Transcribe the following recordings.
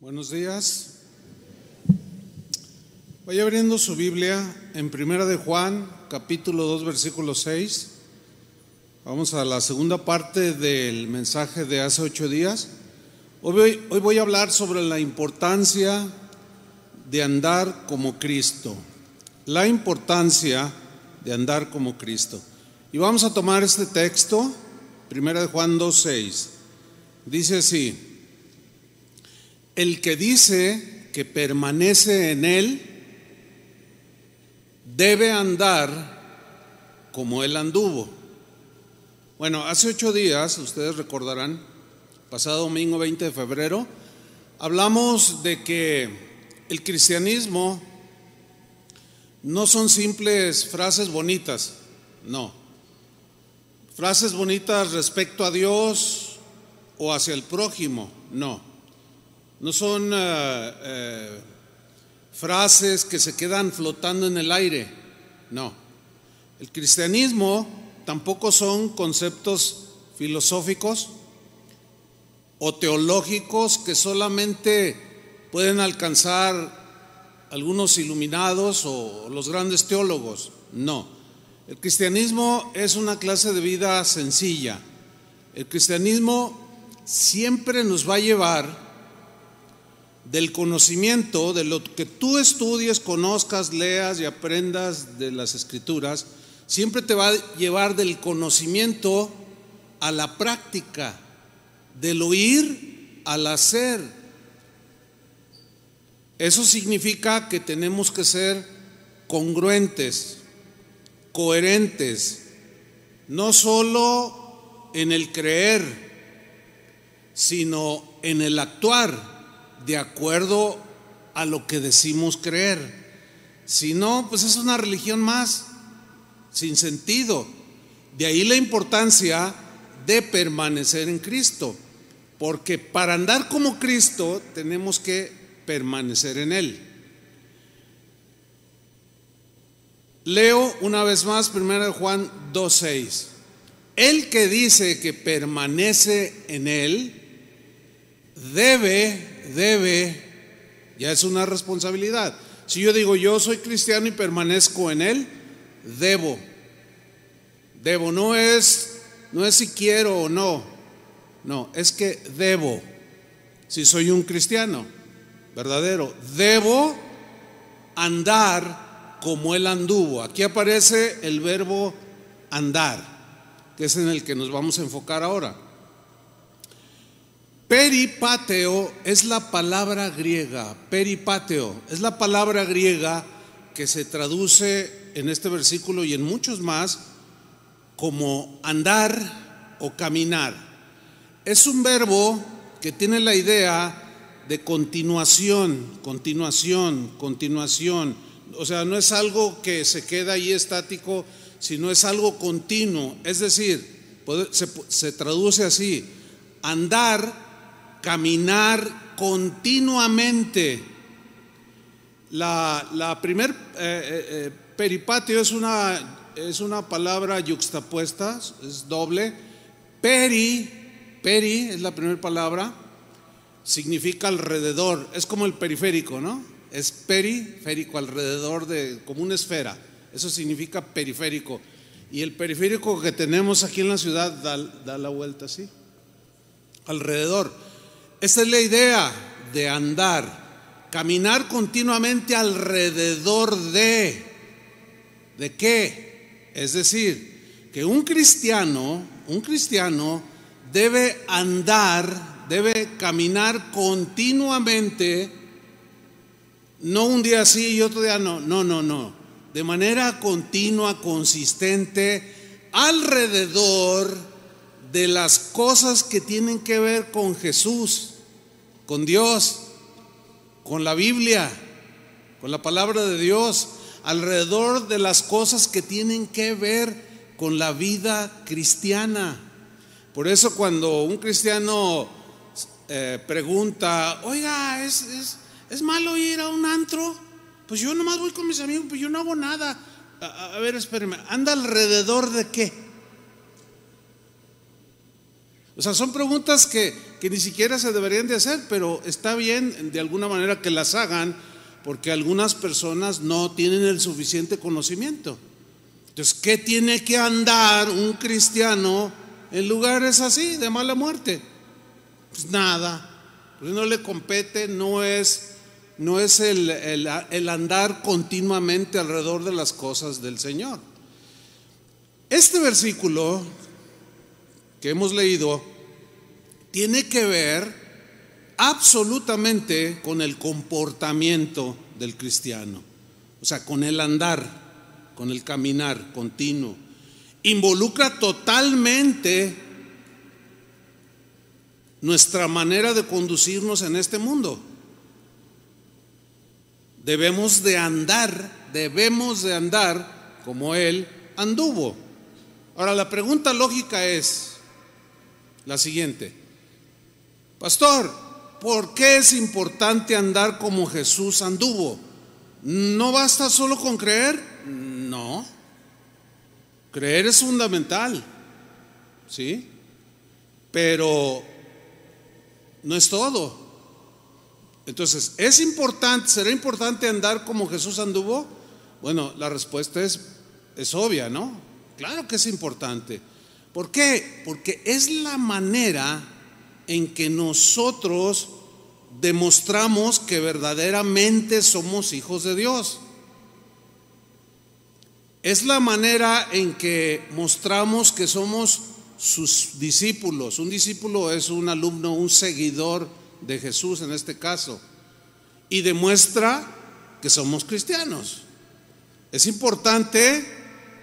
Buenos días. Vaya abriendo su Biblia en Primera de Juan, capítulo 2, versículo 6. Vamos a la segunda parte del mensaje de hace ocho días. Hoy, hoy voy a hablar sobre la importancia de andar como Cristo. La importancia de andar como Cristo. Y vamos a tomar este texto, Primera de Juan 2, 6. Dice así el que dice que permanece en Él debe andar como Él anduvo. Bueno, hace ocho días, ustedes recordarán, pasado domingo 20 de febrero, hablamos de que el cristianismo no son simples frases bonitas, no. Frases bonitas respecto a Dios o hacia el prójimo, no. No son eh, eh, frases que se quedan flotando en el aire, no. El cristianismo tampoco son conceptos filosóficos o teológicos que solamente pueden alcanzar algunos iluminados o los grandes teólogos. No. El cristianismo es una clase de vida sencilla. El cristianismo siempre nos va a llevar del conocimiento, de lo que tú estudies, conozcas, leas y aprendas de las escrituras, siempre te va a llevar del conocimiento a la práctica, del oír al hacer. Eso significa que tenemos que ser congruentes, coherentes, no solo en el creer, sino en el actuar de acuerdo a lo que decimos creer. Si no, pues es una religión más, sin sentido. De ahí la importancia de permanecer en Cristo, porque para andar como Cristo tenemos que permanecer en Él. Leo una vez más 1 Juan 2.6. El que dice que permanece en Él debe debe, ya es una responsabilidad. Si yo digo yo soy cristiano y permanezco en él, debo. Debo, no es no es si quiero o no. No, es que debo. Si soy un cristiano verdadero, debo andar como él anduvo. Aquí aparece el verbo andar, que es en el que nos vamos a enfocar ahora. Peripateo es la palabra griega, peripateo es la palabra griega que se traduce en este versículo y en muchos más como andar o caminar. Es un verbo que tiene la idea de continuación, continuación, continuación. O sea, no es algo que se queda ahí estático, sino es algo continuo. Es decir, se, se traduce así, andar caminar continuamente. La, la primer eh, eh, eh, peripatio es una, es una palabra yuxtapuesta, es doble. Peri, peri es la primera palabra, significa alrededor, es como el periférico, ¿no? Es periférico, alrededor de, como una esfera. Eso significa periférico. Y el periférico que tenemos aquí en la ciudad da, da la vuelta así, alrededor. Esa es la idea de andar, caminar continuamente alrededor de, ¿de qué? Es decir, que un cristiano, un cristiano debe andar, debe caminar continuamente, no un día sí y otro día no, no, no, no, de manera continua, consistente, alrededor de las cosas que tienen que ver con Jesús con Dios, con la Biblia, con la palabra de Dios, alrededor de las cosas que tienen que ver con la vida cristiana. Por eso cuando un cristiano eh, pregunta, oiga, ¿es, ¿es, malo ir a un antro? Pues yo nomás voy con mis amigos, pues yo no hago nada. A, a ver, espéreme, ¿anda alrededor de qué? O sea, son preguntas que, que, ni siquiera se deberían de hacer, pero está bien de alguna manera que las hagan porque algunas personas no tienen el suficiente conocimiento. Entonces, ¿qué tiene que andar un cristiano en lugares así, de mala muerte? Pues nada, pues no le compete, no es, no es el, el, el andar continuamente alrededor de las cosas del Señor. Este versículo que hemos leído tiene que ver absolutamente con el comportamiento del cristiano, o sea, con el andar, con el caminar continuo. Involucra totalmente nuestra manera de conducirnos en este mundo. Debemos de andar, debemos de andar como Él anduvo. Ahora la pregunta lógica es la siguiente. Pastor, ¿Por qué es importante andar como Jesús anduvo? ¿No basta solo con creer? No. Creer es fundamental, ¿sí? Pero no es todo. Entonces, ¿es importante, será importante andar como Jesús anduvo? Bueno, la respuesta es, es obvia, ¿no? Claro que es importante. ¿Por qué? Porque es la manera en que nosotros demostramos que verdaderamente somos hijos de Dios. Es la manera en que mostramos que somos sus discípulos. Un discípulo es un alumno, un seguidor de Jesús en este caso. Y demuestra que somos cristianos. Es importante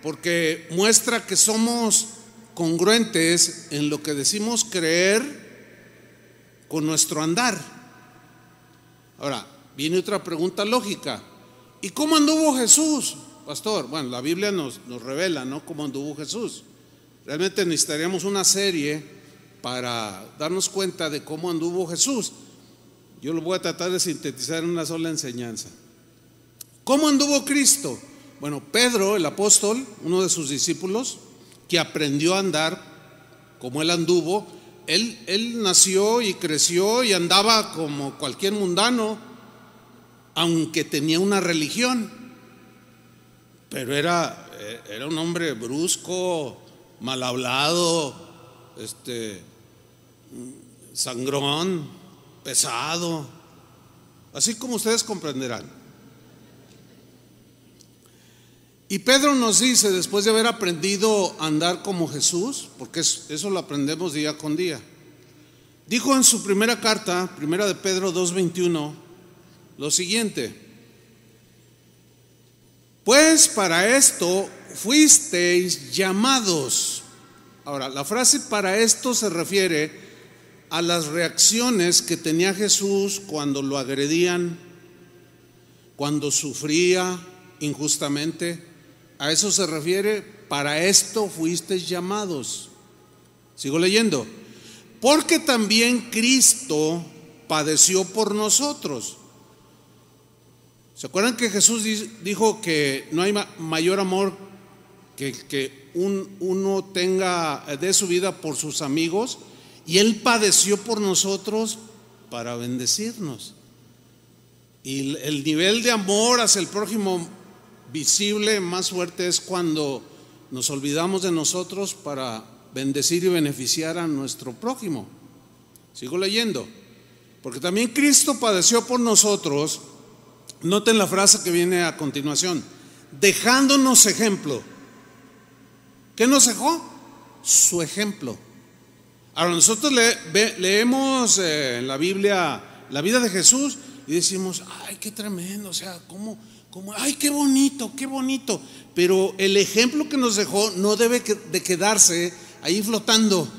porque muestra que somos congruentes en lo que decimos creer con nuestro andar. Ahora, viene otra pregunta lógica. ¿Y cómo anduvo Jesús, pastor? Bueno, la Biblia nos, nos revela, ¿no? Cómo anduvo Jesús. Realmente necesitaríamos una serie para darnos cuenta de cómo anduvo Jesús. Yo lo voy a tratar de sintetizar en una sola enseñanza. ¿Cómo anduvo Cristo? Bueno, Pedro, el apóstol, uno de sus discípulos, que aprendió a andar como él anduvo, él, nació y creció y andaba como cualquier mundano, aunque tenía una religión, pero era, eh, era un hombre brusco, mal hablado, este, sangrón, pesado, así como ustedes comprenderán. Y Pedro nos dice, después de haber aprendido a andar como Jesús, porque eso lo aprendemos día con día, dijo en su primera carta, primera de Pedro 2.21, lo siguiente, pues para esto fuisteis llamados. Ahora, la frase para esto se refiere a las reacciones que tenía Jesús cuando lo agredían, cuando sufría injustamente a eso se refiere, para esto fuisteis llamados. Sigo leyendo. Porque también Cristo padeció por nosotros. ¿Se acuerdan que Jesús dijo que no hay mayor amor que, que uno tenga de su vida por sus amigos? Y Él padeció por nosotros para bendecirnos. Y el nivel de amor hacia el prójimo visible, más fuerte es cuando nos olvidamos de nosotros para bendecir y beneficiar a nuestro prójimo. Sigo leyendo. Porque también Cristo padeció por nosotros. Noten la frase que viene a continuación. Dejándonos ejemplo. ¿Qué nos dejó? Su ejemplo. Ahora nosotros leemos eh, en la Biblia la vida de Jesús y decimos, ay, qué tremendo, o sea, ¿cómo, como, ay, qué bonito, qué bonito. Pero el ejemplo que nos dejó no debe de quedarse ahí flotando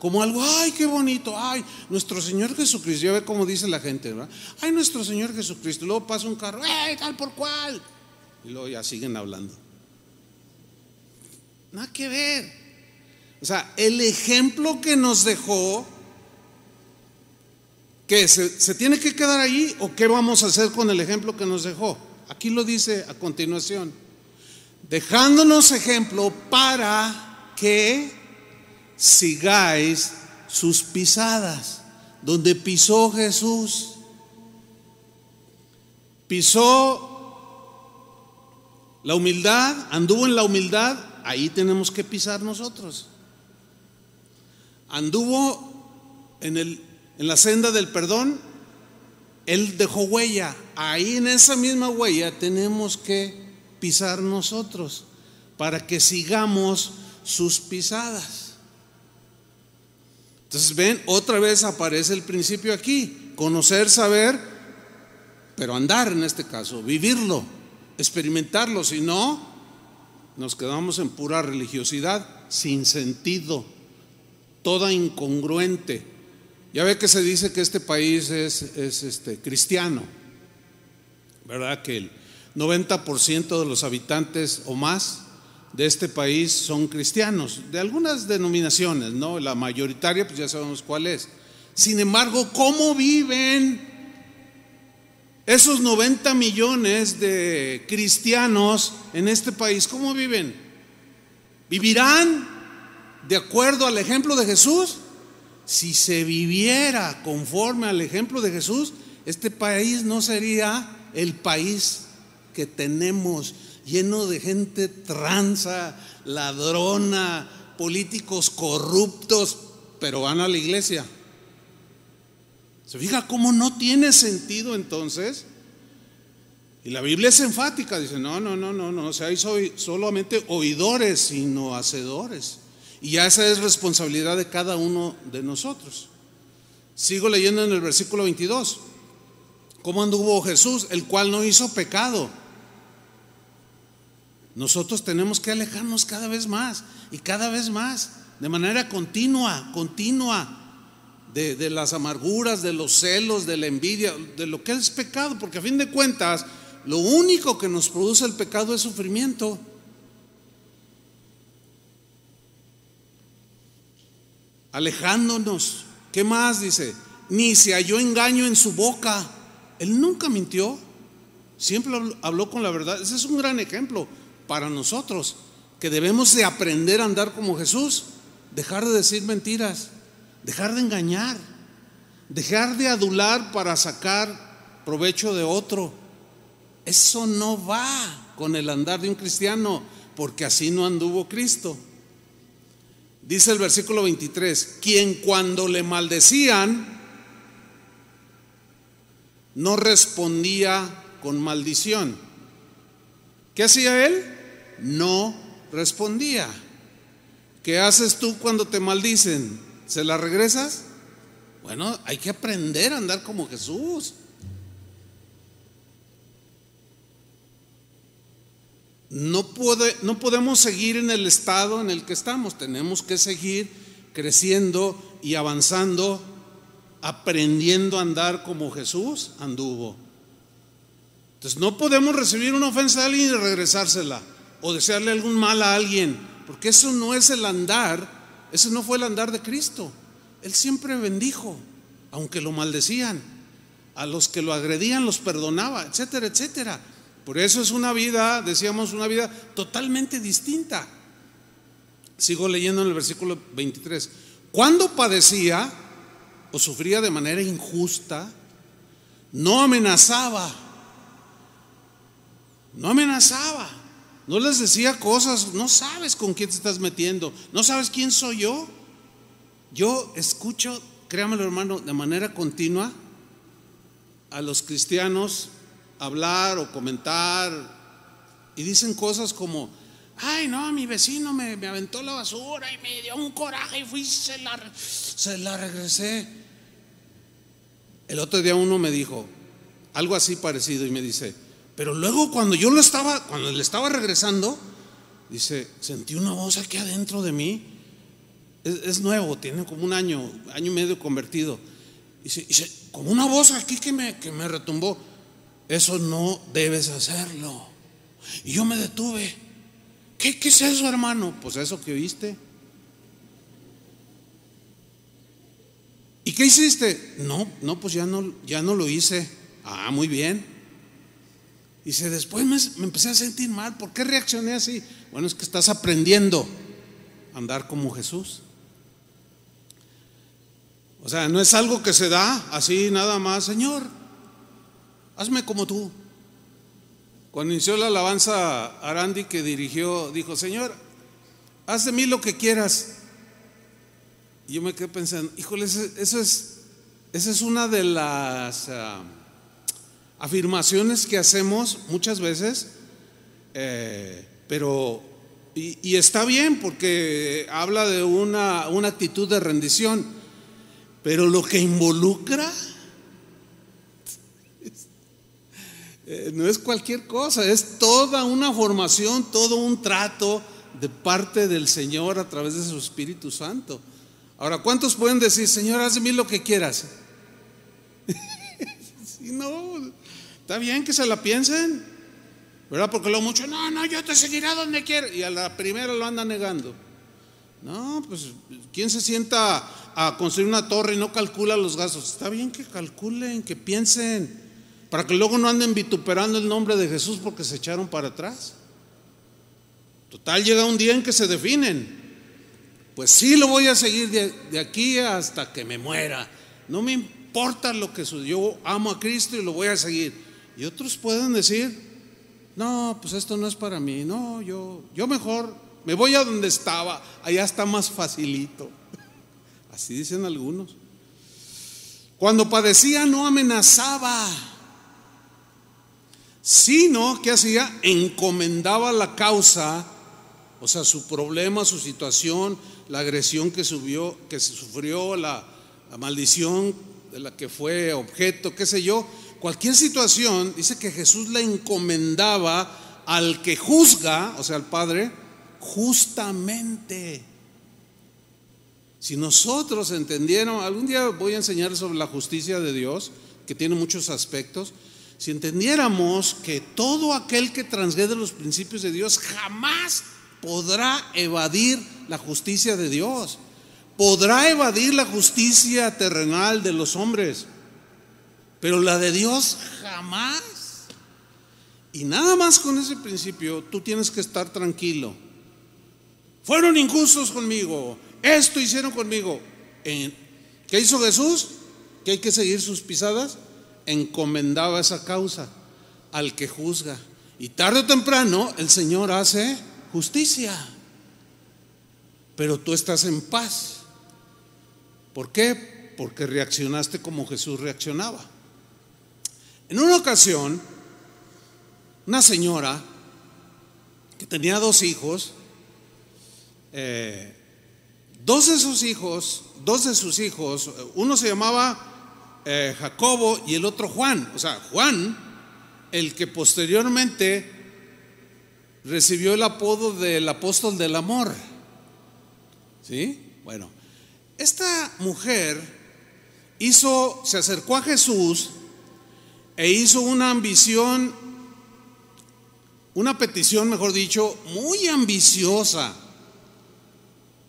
como algo, ay, qué bonito, ay, nuestro Señor Jesucristo, ya ve cómo dice la gente, ¿verdad? Ay, nuestro Señor Jesucristo, luego pasa un carro, ay, tal por cual, y luego ya siguen hablando. Nada que ver. O sea, el ejemplo que nos dejó, que se, se tiene que quedar ahí o qué vamos a hacer con el ejemplo que nos dejó? Aquí lo dice a continuación. Dejándonos ejemplo para que sigáis sus pisadas, donde pisó Jesús. Pisó la humildad, anduvo en la humildad, ahí tenemos que pisar nosotros. Anduvo en, el, en la senda del perdón, él dejó huella, ahí en esa misma huella tenemos que pisar nosotros para que sigamos sus pisadas. Entonces ven, otra vez aparece el principio aquí, conocer, saber, pero andar en este caso, vivirlo, experimentarlo, si no, nos quedamos en pura religiosidad, sin sentido, toda incongruente. Ya ve que se dice que este país es, es este, cristiano, ¿verdad? Que el 90% de los habitantes o más de este país son cristianos, de algunas denominaciones, ¿no? La mayoritaria, pues ya sabemos cuál es. Sin embargo, ¿cómo viven esos 90 millones de cristianos en este país? ¿Cómo viven? ¿Vivirán de acuerdo al ejemplo de Jesús? Si se viviera conforme al ejemplo de Jesús, este país no sería el país que tenemos lleno de gente tranza, ladrona, políticos corruptos, pero van a la iglesia. ¿Se fija cómo no tiene sentido entonces? Y la Biblia es enfática, dice, no, no, no, no, no, o sea, soy solamente oidores, sino hacedores. Y esa es responsabilidad de cada uno de nosotros. Sigo leyendo en el versículo 22. ¿Cómo anduvo Jesús, el cual no hizo pecado? Nosotros tenemos que alejarnos cada vez más y cada vez más, de manera continua, continua, de, las amarguras, de los celos, de la envidia, de lo que es pecado, porque a fin de cuentas, lo único que nos produce el pecado es sufrimiento. Alejándonos. ¿Qué más dice? Ni se halló engaño en su boca. Él nunca mintió. Siempre habló con la verdad. Ese es un gran ejemplo para nosotros, que debemos de aprender a andar como Jesús, dejar de decir mentiras, dejar de engañar, dejar de adular para sacar provecho de otro. Eso no va con el andar de un cristiano, porque así no anduvo Cristo. Dice el versículo 23, quien cuando le maldecían, no respondía con maldición. ¿Qué hacía él? no respondía. ¿Qué haces tú cuando te maldicen? ¿Se la regresas? Bueno, hay que aprender a andar como Jesús. No, puede, no podemos seguir en el estado en el que estamos, tenemos que seguir creciendo y avanzando, aprendiendo a andar como Jesús anduvo. Entonces no podemos recibir una ofensa de alguien y regresársela o desearle algún mal a alguien, porque eso no es el andar, ese no fue el andar de Cristo. Él siempre bendijo, aunque lo maldecían, a los que lo agredían los perdonaba, etcétera, etcétera. Por eso es una vida, decíamos, una vida totalmente distinta. Sigo leyendo en el versículo 23. Cuando padecía o sufría de manera injusta, no amenazaba, no amenazaba. No les decía cosas, no sabes con quién te estás metiendo, no sabes quién soy yo. Yo escucho, créamelo hermano, de manera continua a los cristianos hablar o comentar y dicen cosas como, ay no, mi vecino me, aventó la basura y me dio un coraje y fui se la, se la regresé. El otro día uno me dijo algo así parecido y me dice, pero luego cuando yo lo estaba, cuando le estaba regresando, dice, sentí una voz aquí adentro de mí. Es, nuevo, tiene como un año, año y medio convertido. Dice, dice como una voz aquí que me, que me retumbó. Eso no debes hacerlo. Y yo me detuve. ¿Qué, ¿Qué es eso, hermano? Pues eso que oíste. ¿Y qué hiciste? No, no, pues ya no, ya no lo hice. Ah, muy bien. Dice, después me, empecé a sentir mal. ¿Por qué reaccioné así? Bueno, es que estás aprendiendo a andar como Jesús. O sea, no es algo que se da así nada más, Señor, hazme como tú. Cuando inició la alabanza, Arandi que dirigió, dijo, Señor, haz de mí lo que quieras. Y yo me quedé pensando, híjole, eso es, esa es una de las ah, afirmaciones que hacemos muchas veces, eh, pero, y, está bien porque habla de una, una actitud de rendición, pero lo que involucra Eh, no es cualquier cosa, es toda una formación, todo un trato de parte del Señor a través de su Espíritu Santo. Ahora, ¿cuántos pueden decir, Señor, haz de mí lo que quieras? si no, está bien que se la piensen, ¿verdad? Porque lo mucho, no, no, yo te seguiré donde quiera. Y a la primera lo anda negando. No, pues, ¿quién se sienta a construir una torre y no calcula los gastos? Está bien que calculen, que piensen. Para que luego no anden vituperando el nombre de Jesús porque se echaron para atrás. Total, llega un día en que se definen. Pues sí, lo voy a seguir de, aquí hasta que me muera. No me importa lo que suceda. Yo amo a Cristo y lo voy a seguir. Y otros pueden decir, no, pues esto no es para mí. No, yo, yo mejor me voy a donde estaba. Allá está más facilito. Así dicen algunos. Cuando padecía no amenazaba sino que hacía, encomendaba la causa, o sea, su problema, su situación, la agresión que subió, que sufrió, la, la maldición de la que fue objeto, qué sé yo, cualquier situación, dice que Jesús la encomendaba al que juzga, o sea, al Padre, justamente. Si nosotros entendiéramos, algún día voy a enseñar sobre la justicia de Dios, que tiene muchos aspectos, si entendiéramos que todo aquel que transgrede los principios de Dios jamás podrá evadir la justicia de Dios, podrá evadir la justicia terrenal de los hombres, pero la de Dios jamás. Y nada más con ese principio tú tienes que estar tranquilo. Fueron injustos conmigo, esto hicieron conmigo. ¿Qué hizo Jesús? ¿Que hay que seguir sus pisadas? Encomendaba esa causa al que juzga. Y tarde o temprano el Señor hace justicia. Pero tú estás en paz. ¿Por qué? Porque reaccionaste como Jesús reaccionaba. En una ocasión, una señora que tenía dos hijos, eh, dos de sus hijos, dos de sus hijos, uno se llamaba eh, Jacobo y el otro Juan. O sea, Juan, el que posteriormente recibió el apodo del apóstol del amor. ¿Sí? Bueno, esta mujer hizo, se acercó a Jesús e hizo una ambición, una petición, mejor dicho, muy ambiciosa.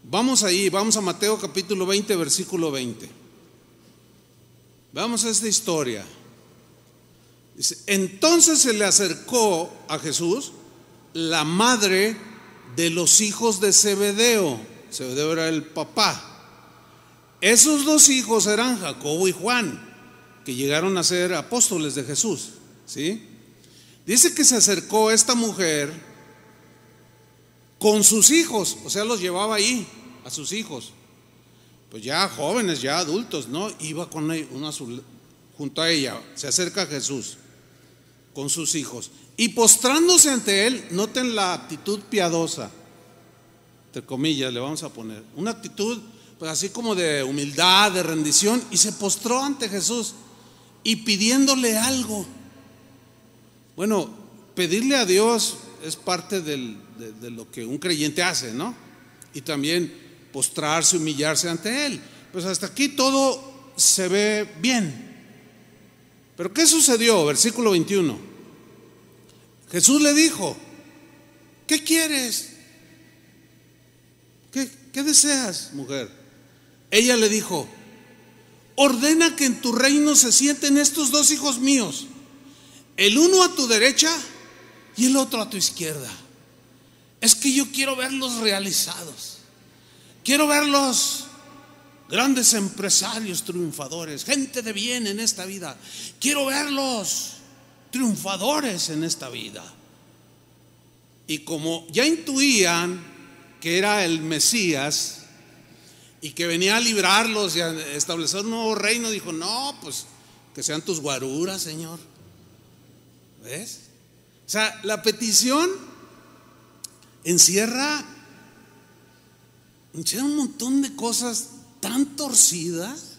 Vamos ahí, vamos a Mateo capítulo 20, versículo 20. Vamos a esta historia. entonces se le acercó a Jesús la madre de los hijos de Zebedeo. Zebedeo era el papá. Esos dos hijos eran Jacobo y Juan, que llegaron a ser apóstoles de Jesús. ¿sí? Dice que se acercó esta mujer con sus hijos, o sea, los llevaba ahí, a sus hijos pues ya jóvenes, ya adultos, ¿no? Iba con una, junto a ella, se acerca a Jesús con sus hijos. Y postrándose ante él, noten la actitud piadosa, entre comillas, le vamos a poner, una actitud pues así como de humildad, de rendición, y se postró ante Jesús y pidiéndole algo. Bueno, pedirle a Dios es parte de, de lo que un creyente hace, ¿no? Y también postrarse, humillarse ante Él. Pues hasta aquí todo se ve bien. Pero ¿qué sucedió? Versículo 21. Jesús le dijo, ¿qué quieres? ¿Qué, qué deseas, mujer? Ella le dijo, ordena que en tu reino se sienten estos dos hijos míos, el uno a tu derecha y el otro a tu izquierda. Es que yo quiero verlos realizados. Quiero verlos grandes empresarios triunfadores, gente de bien en esta vida. Quiero verlos triunfadores en esta vida. Y como ya intuían que era el Mesías y que venía a librarlos y a establecer un nuevo reino, dijo, no, pues que sean tus guaruras, Señor. ¿Ves? O sea, la petición encierra, un montón de cosas tan torcidas.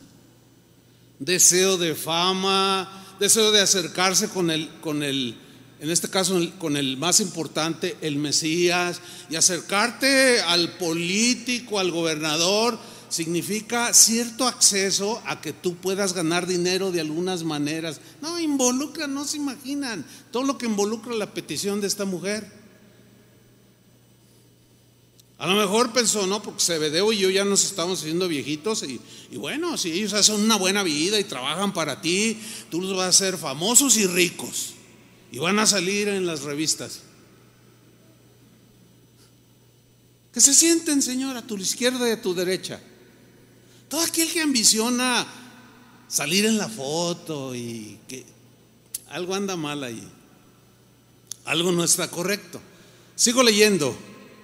Deseo de fama, deseo de acercarse con el, con el, en este caso con el más importante, el Mesías, y acercarte al político, al gobernador, significa cierto acceso a que tú puedas ganar dinero de algunas maneras. No, involucra, no se imaginan todo lo que involucra la petición de esta mujer. A lo mejor pensó, no, porque Cebedeo y yo ya nos estamos haciendo viejitos y, y, bueno, si ellos hacen una buena vida y trabajan para ti, tú los vas a hacer famosos y ricos y van a salir en las revistas. Que se sienten, Señor, a tu izquierda y a tu derecha. Todo aquel que ambiciona salir en la foto y que algo anda mal ahí. Algo no está correcto. Sigo leyendo.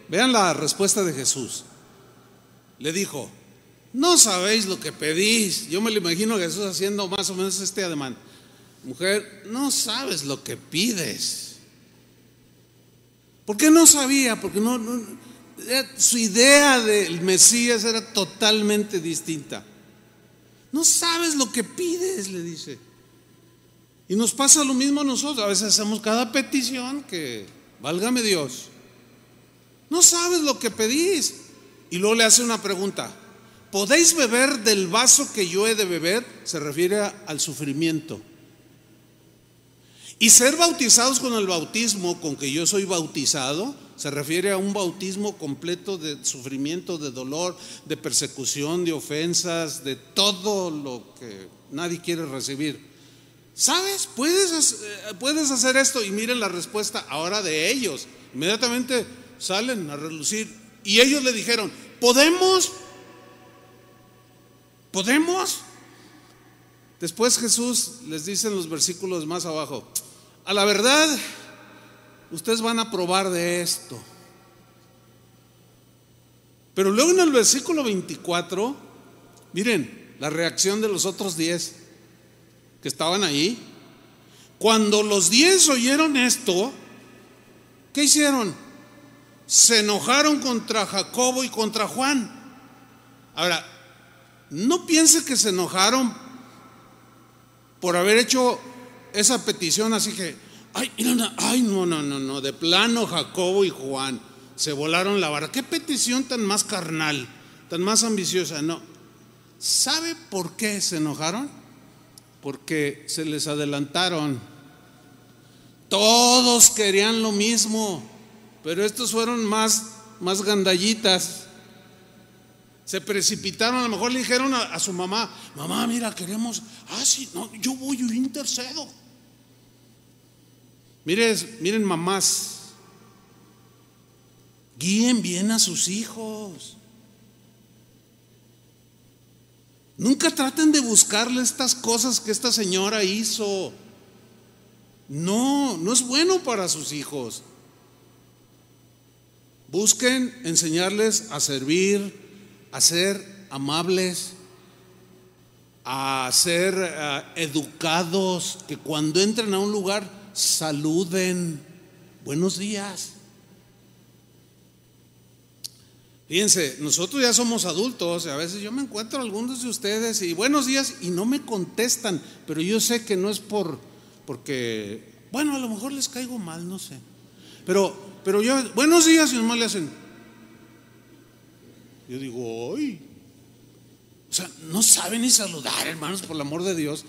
Vean la respuesta de Jesús. Le dijo, no sabéis lo que pedís. Yo me lo imagino a Jesús haciendo más o menos este ademán. Mujer, no sabes lo que pides. ¿Por qué no sabía? Porque no, su idea del Mesías era totalmente distinta. No sabes lo que pides, le dice. Y nos pasa lo mismo a nosotros. A veces hacemos cada petición que, válgame Dios, no sabes lo que pedís. Y luego le hace una pregunta. ¿Podéis beber del vaso que yo he de beber? Se refiere al sufrimiento. Y ser bautizados con el bautismo con que yo soy bautizado se refiere a un bautismo completo de sufrimiento, de dolor, de persecución, de ofensas, de todo lo que nadie quiere recibir. ¿Sabes? Puedes, eh, puedes hacer esto y miren la respuesta ahora de ellos. Inmediatamente salen a relucir. Y ellos le dijeron, ¿podemos? ¿Podemos? Después Jesús les dice en los versículos más abajo, a la verdad, ustedes van a probar de esto. Pero luego en el versículo 24, miren la reacción de los otros diez que estaban ahí. Cuando los diez oyeron esto, ¿qué hicieron? Se enojaron contra Jacobo y contra Juan. Ahora, no piense que se enojaron por haber hecho esa petición así que, ay, no, no, no, no, de plano Jacobo y Juan se volaron la vara. ¿Qué petición tan más carnal, tan más ambiciosa? No. ¿Sabe por qué se enojaron? Porque se les adelantaron. Todos querían lo mismo, pero estos fueron más, más gandallitas. Se precipitaron, a lo mejor le dijeron a, su mamá, mamá, mira, queremos, ah, sí, no, yo voy, yo intercedo. Miren, miren mamás, guíen bien a sus hijos. Nunca traten de buscarle estas cosas que esta señora hizo. No, no es bueno para sus hijos. Busquen enseñarles a servir, a ser amables, a ser uh, educados, que cuando entren a un lugar saluden. Buenos días. Fíjense, nosotros ya somos adultos, y a veces yo me encuentro algunos de ustedes y buenos días y no me contestan, pero yo sé que no es por porque bueno, a lo mejor les caigo mal, no sé. Pero pero yo buenos días y nomás le hacen Yo digo, "Ay, o sea, no saben ni saludar, hermanos, por el amor de Dios.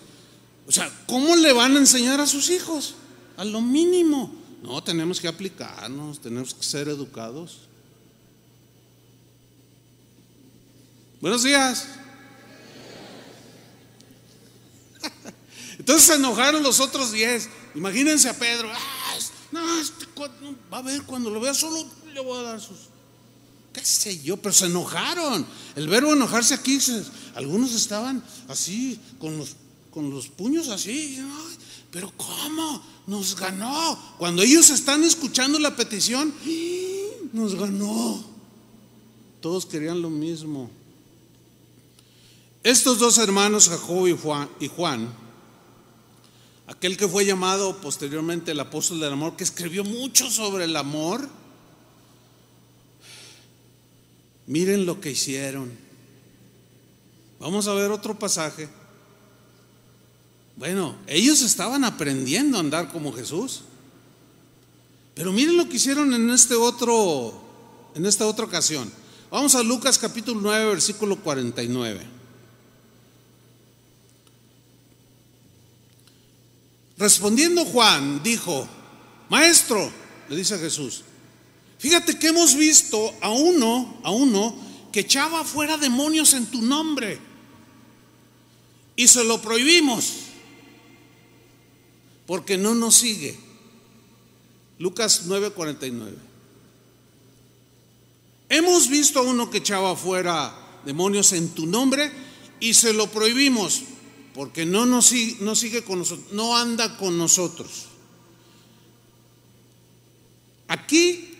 O sea, ¿cómo le van a enseñar a sus hijos? a lo mínimo. No, tenemos que aplicarnos, tenemos que ser educados. Buenos días. Entonces se enojaron los otros diez. Imagínense a Pedro. Ah, no, este va a ver, cuando lo vea solo le voy a dar sus. qué sé yo, pero se enojaron. El verbo enojarse aquí, algunos estaban así, con los, con los puños así, pero ¿cómo? Nos ganó. Cuando ellos están escuchando la petición, nos ganó. Todos querían lo mismo. Estos dos hermanos, Jacob y Juan, y Juan, aquel que fue llamado posteriormente el apóstol del amor, que escribió mucho sobre el amor, miren lo que hicieron. Vamos a ver otro pasaje. Bueno, ellos estaban aprendiendo a andar como Jesús. Pero miren lo que hicieron en este otro en esta otra ocasión. Vamos a Lucas capítulo 9, versículo 49. Respondiendo Juan, dijo, Maestro, le dice a Jesús, fíjate que hemos visto a uno, a uno que echaba fuera demonios en tu nombre y se lo prohibimos porque no nos sigue. Lucas 9:49. Hemos visto a uno que echaba fuera demonios en tu nombre y se lo prohibimos porque no nos no sigue con nosotros, no anda con nosotros. Aquí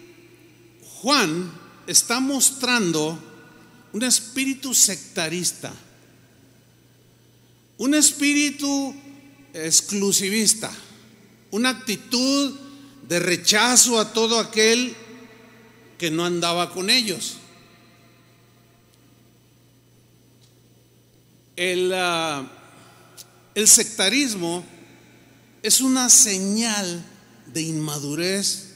Juan está mostrando un espíritu sectarista, un espíritu exclusivista, una actitud de rechazo a todo aquel que no andaba con ellos. El, uh, el sectarismo es una señal de inmadurez,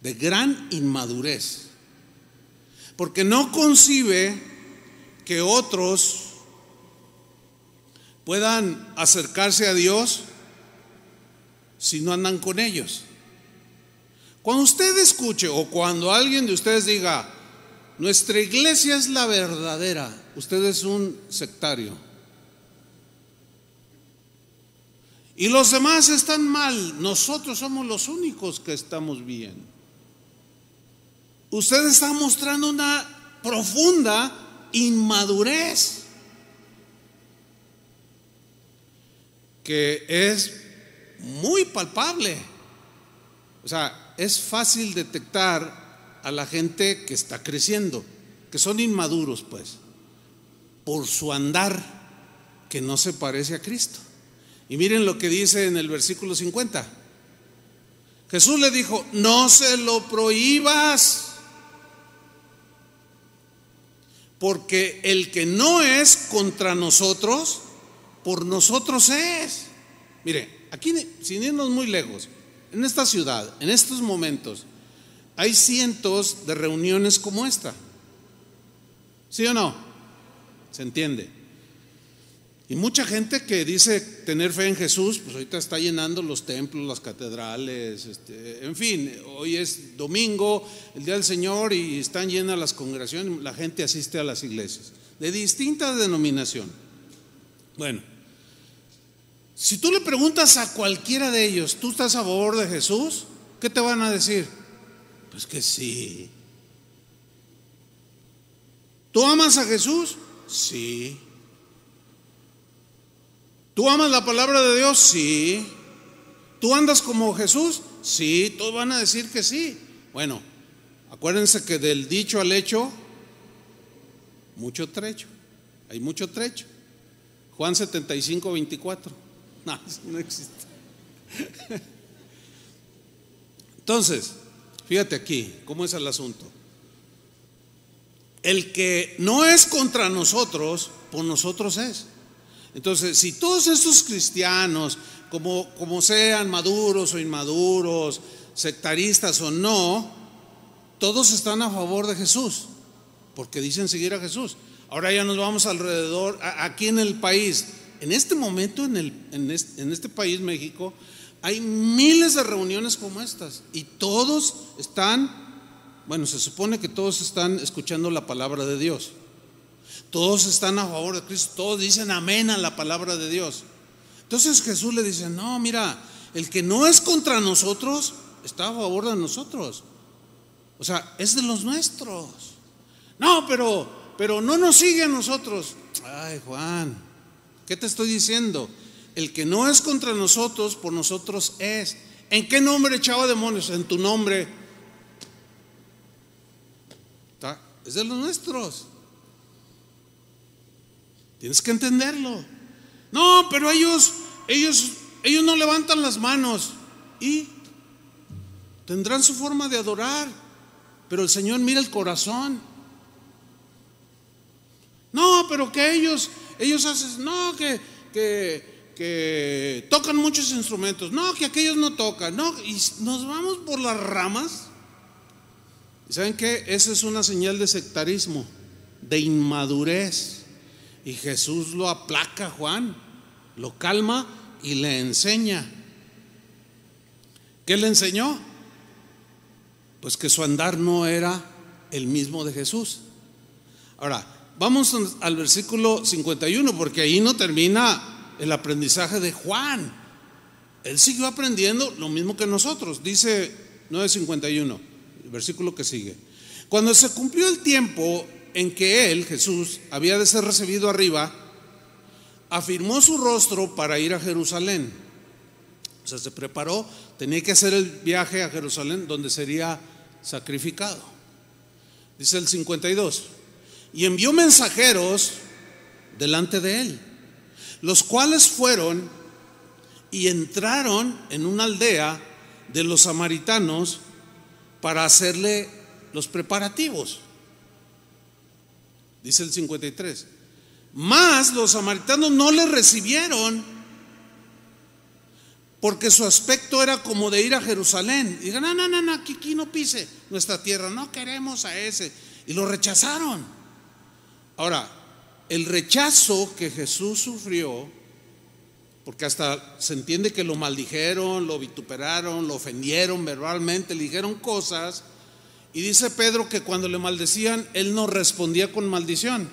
de gran inmadurez, porque no concibe que otros puedan acercarse a Dios si no andan con ellos. Cuando usted escuche o cuando alguien de ustedes diga, nuestra iglesia es la verdadera, usted es un sectario. Y los demás están mal. Nosotros somos los únicos que estamos bien. Usted está mostrando una profunda inmadurez que es muy palpable. O sea, es fácil detectar a la gente que está creciendo, que son inmaduros, pues, por su andar que no se parece a Cristo. Y miren lo que dice en el versículo 50. Jesús le dijo, no se lo prohíbas, porque el que no es contra nosotros, por nosotros es. Mire, aquí sin irnos muy lejos, en esta ciudad, en estos momentos, hay cientos de reuniones como esta. ¿Sí o no? ¿Se entiende? Y mucha gente que dice tener fe en Jesús, pues ahorita está llenando los templos, las catedrales, este, en fin, hoy es domingo, el día del Señor y están llenas las congregaciones, la gente asiste a las iglesias, de distinta denominación. Bueno, si tú le preguntas a cualquiera de ellos, ¿tú estás a favor de Jesús? ¿Qué te van a decir? Pues que sí. ¿Tú amas a Jesús? Sí. ¿Tú amas la palabra de Dios? Sí. ¿Tú andas como Jesús? Sí, todos van a decir que sí. Bueno, acuérdense que del dicho al hecho, mucho trecho. Hay mucho trecho. Juan 75, 24. No, no existe. Entonces, fíjate aquí, ¿cómo es el asunto? El que no es contra nosotros, por nosotros es. Entonces, si todos estos cristianos, como, como sean maduros o inmaduros, sectaristas o no, todos están a favor de Jesús, porque dicen seguir a Jesús. Ahora ya nos vamos alrededor, aquí en el país, en este momento en, el, este, en este país, México, hay miles de reuniones como estas y todos están, bueno, se supone que todos están escuchando la palabra de Dios. Todos están a favor de Cristo, todos dicen amén a la palabra de Dios. Entonces Jesús le dice, no, mira, el que no es contra nosotros está a favor de nosotros. O sea, es de los nuestros. No, pero, pero no nos sigue a nosotros. Ay, Juan, ¿qué te estoy diciendo? El que no es contra nosotros, por nosotros es. ¿En qué nombre echaba demonios? En tu nombre. Es de los nuestros. Tienes que entenderlo. No, pero ellos, ellos, ellos no levantan las manos y tendrán su forma de adorar. Pero el Señor mira el corazón. No, pero que ellos, ellos hacen, no, que, que, tocan muchos instrumentos. No, que aquellos no tocan. No, y nos vamos por las ramas. ¿Saben qué? Esa es una señal de sectarismo, de inmadurez. Y Jesús lo aplaca, Juan, lo calma y le enseña. ¿Qué le enseñó? Pues que su andar no era el mismo de Jesús. Ahora, vamos al versículo 51, porque ahí no termina el aprendizaje de Juan. Él siguió aprendiendo lo mismo que nosotros. Dice 951 versículo que sigue. Cuando se cumplió el tiempo en que él, Jesús, había de ser recibido arriba, afirmó su rostro para ir a Jerusalén. O sea, se preparó, tenía que hacer el viaje a Jerusalén donde sería sacrificado. Dice el 52. Y envió mensajeros delante de él, los cuales fueron y entraron en una aldea de los samaritanos para hacerle los preparativos. Dice el 53. Más los samaritanos no le recibieron porque su aspecto era como de ir a Jerusalén. Y digan, no, no, no, no, aquí, aquí no pise nuestra tierra, no queremos a ese. Y lo rechazaron. Ahora, el rechazo que Jesús sufrió porque hasta se entiende que lo maldijeron, lo vituperaron, lo ofendieron verbalmente, le dijeron cosas. Y dice Pedro que cuando le maldecían, él no respondía con maldición.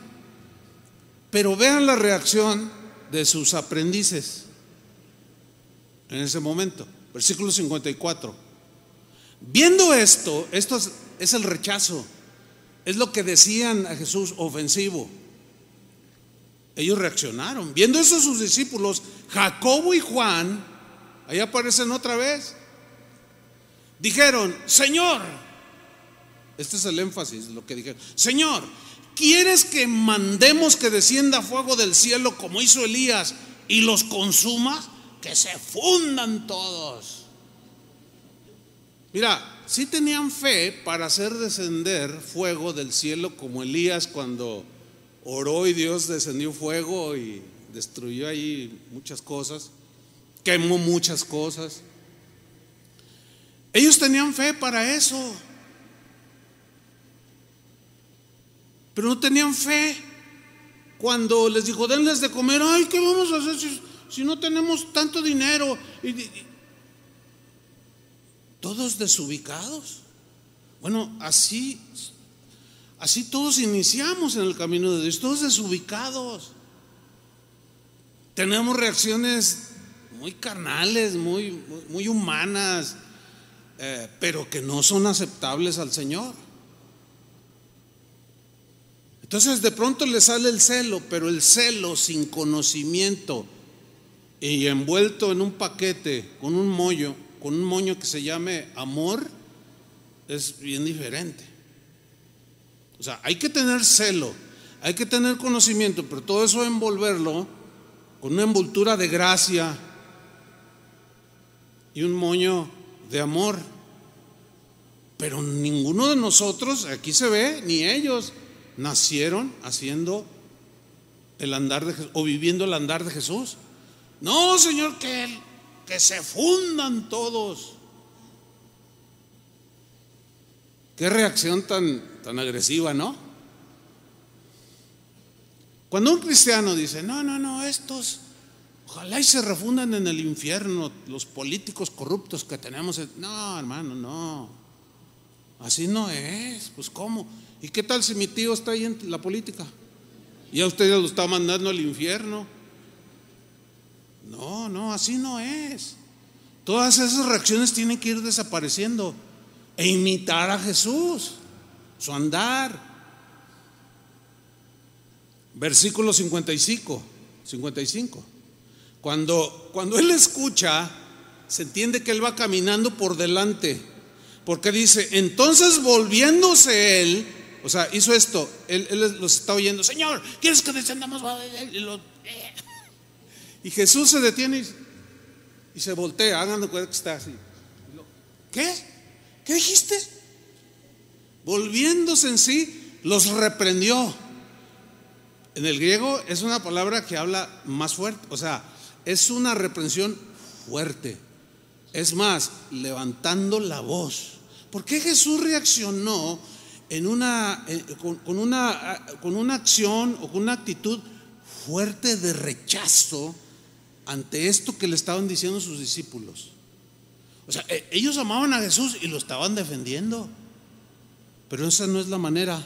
Pero vean la reacción de sus aprendices en ese momento. Versículo 54. Viendo esto, esto es, el rechazo, es lo que decían a Jesús ofensivo. Ellos reaccionaron. Viendo eso sus discípulos, Jacobo y Juan, ahí aparecen otra vez, dijeron, Señor, este es el énfasis, lo que dijeron, Señor, ¿quieres que mandemos que descienda fuego del cielo como hizo Elías y los consuma? Que se fundan todos. Mira, si tenían fe para hacer descender fuego del cielo como Elías cuando oró y Dios descendió fuego y destruyó ahí muchas cosas, quemó muchas cosas. Ellos tenían fe para eso, pero no tenían fe cuando les dijo, denles de comer, ay, ¿qué vamos a hacer si, no tenemos tanto dinero? todos desubicados. Bueno, así Así todos iniciamos en el camino de Dios, todos desubicados. Tenemos reacciones muy carnales, muy, muy humanas, eh, pero que no son aceptables al Señor. Entonces de pronto le sale el celo, pero el celo sin conocimiento y envuelto en un paquete con un moño, con un moño que se llame amor, es bien diferente. O sea, hay que tener celo, hay que tener conocimiento, pero todo eso envolverlo con una envoltura de gracia y un moño de amor. Pero ninguno de nosotros, aquí se ve, ni ellos, nacieron haciendo el andar de Jesús o viviendo el andar de Jesús. No, Señor, que, que se fundan todos. Qué reacción tan, tan agresiva, ¿no? Cuando un cristiano dice, no, no, no, estos, ojalá y se refundan en el infierno, los políticos corruptos que tenemos. No, hermano, no. Así no es. Pues ¿cómo? ¿Y qué tal si mi tío está ahí en la política? Y a usted lo está mandando al infierno. No, no, así no es. Todas esas reacciones tienen que ir desapareciendo. e imitar a Jesús, su andar. Versículo 55, 55. Cuando, cuando él escucha, se entiende que él va caminando por delante, porque dice, entonces volviéndose él, o sea, hizo esto, él, los está oyendo, Señor, ¿quieres que descendamos? Y Jesús se detiene y, se voltea, hagan cuenta que está así. ¿Qué? ¿Qué dijiste? Volviéndose en sí, los reprendió. En el griego es una palabra que habla más fuerte, o sea, es una reprensión fuerte. Es más, levantando la voz. ¿Por qué Jesús reaccionó en una, con, una, con una acción o con una actitud fuerte de rechazo ante esto que le estaban diciendo sus discípulos? O sea, e, ellos amaban a Jesús y lo estaban defendiendo. Pero esa no es la manera.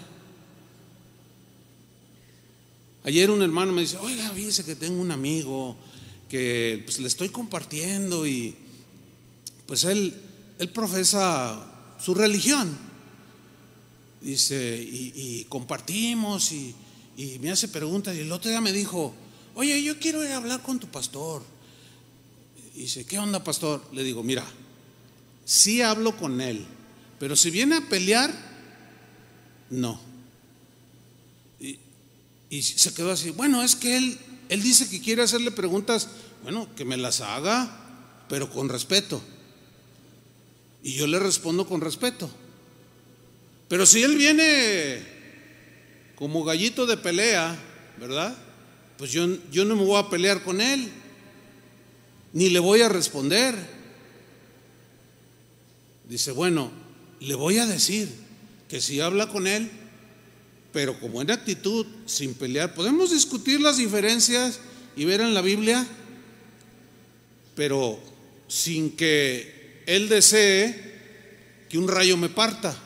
Ayer un hermano me dice, oiga, fíjese que tengo un amigo que pues, le estoy compartiendo y pues él, él profesa su religión. Dice, y, compartimos y, y, me hace preguntas. Y el otro día me dijo, oye, yo quiero ir a hablar con tu pastor. Y dice, ¿qué onda, pastor? Le digo, mira, sí hablo con él, pero si viene a pelear, no. Y, y se quedó así, bueno, es que él, él dice que quiere hacerle preguntas, bueno, que me las haga, pero con respeto. Y yo le respondo con respeto. Pero si él viene como gallito de pelea, ¿verdad? Pues yo, yo no me voy a pelear con él, ni le voy a responder. Dice, bueno, le voy a decir que si habla con él, pero como en actitud, sin pelear, podemos discutir las diferencias y ver en la Biblia, pero sin que él desee que un rayo me parta,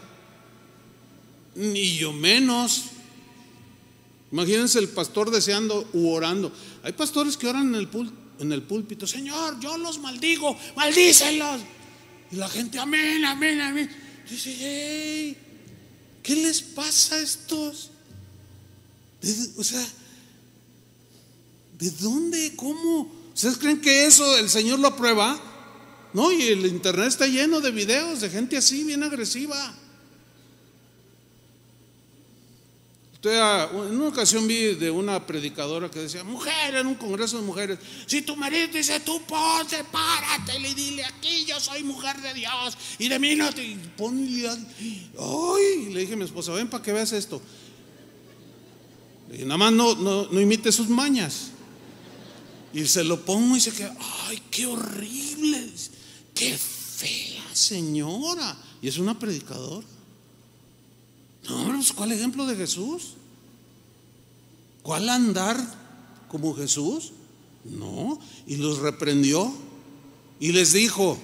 ni yo menos. Imagínense el pastor deseando u orando. Hay pastores que oran en el, en el púlpito, Señor, yo los maldigo, maldícelos. Y la gente, amén, amén, amén. Dice, ¿qué les pasa a estos? o sea, ¿de dónde? ¿Cómo? ¿Ustedes creen que eso el Señor lo aprueba? No, y el internet está lleno de videos de gente así, bien agresiva. En una ocasión vi de una predicadora que decía, mujer en un congreso de mujeres, si tu marido dice, tú ponte, párate, le dile aquí, yo soy mujer de Dios, y de mí no te ponle, ay, le dije a mi esposa, ven para que veas esto. Le dije, nada más no, no, no imite sus mañas. Y se lo pongo y se queda, ay, qué horrible, qué fea señora. Y es una predicadora. No, pues, ¿cuál ejemplo de Jesús? ¿Cuál andar como Jesús? No, y los reprendió y les dijo,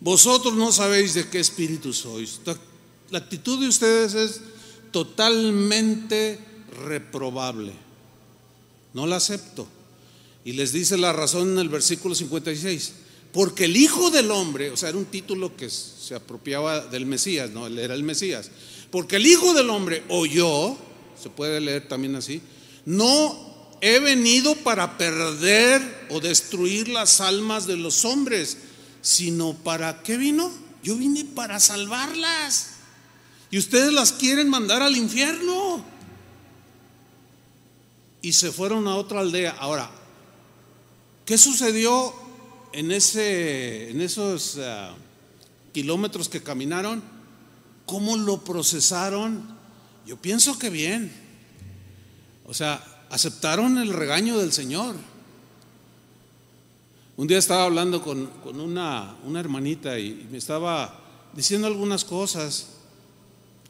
vosotros no sabéis de qué espíritu sois. La actitud de ustedes es totalmente reprobable. No la acepto. Y les dice la razón en el versículo 56. Porque el Hijo del Hombre, o sea, era un título que se apropiaba del Mesías, no, él era el Mesías. Porque el Hijo del Hombre oyó, se puede leer también así, no he venido para perder o destruir las almas de los hombres, sino para qué vino? Yo vine para salvarlas. Y ustedes las quieren mandar al infierno. Y se fueron a otra aldea. Ahora, ¿qué sucedió en, ese, en esos ah, kilómetros que caminaron? ¿Cómo lo procesaron? Yo pienso que bien. O sea, aceptaron el regaño del Señor. Un día estaba hablando con, una, una, hermanita y me estaba diciendo algunas cosas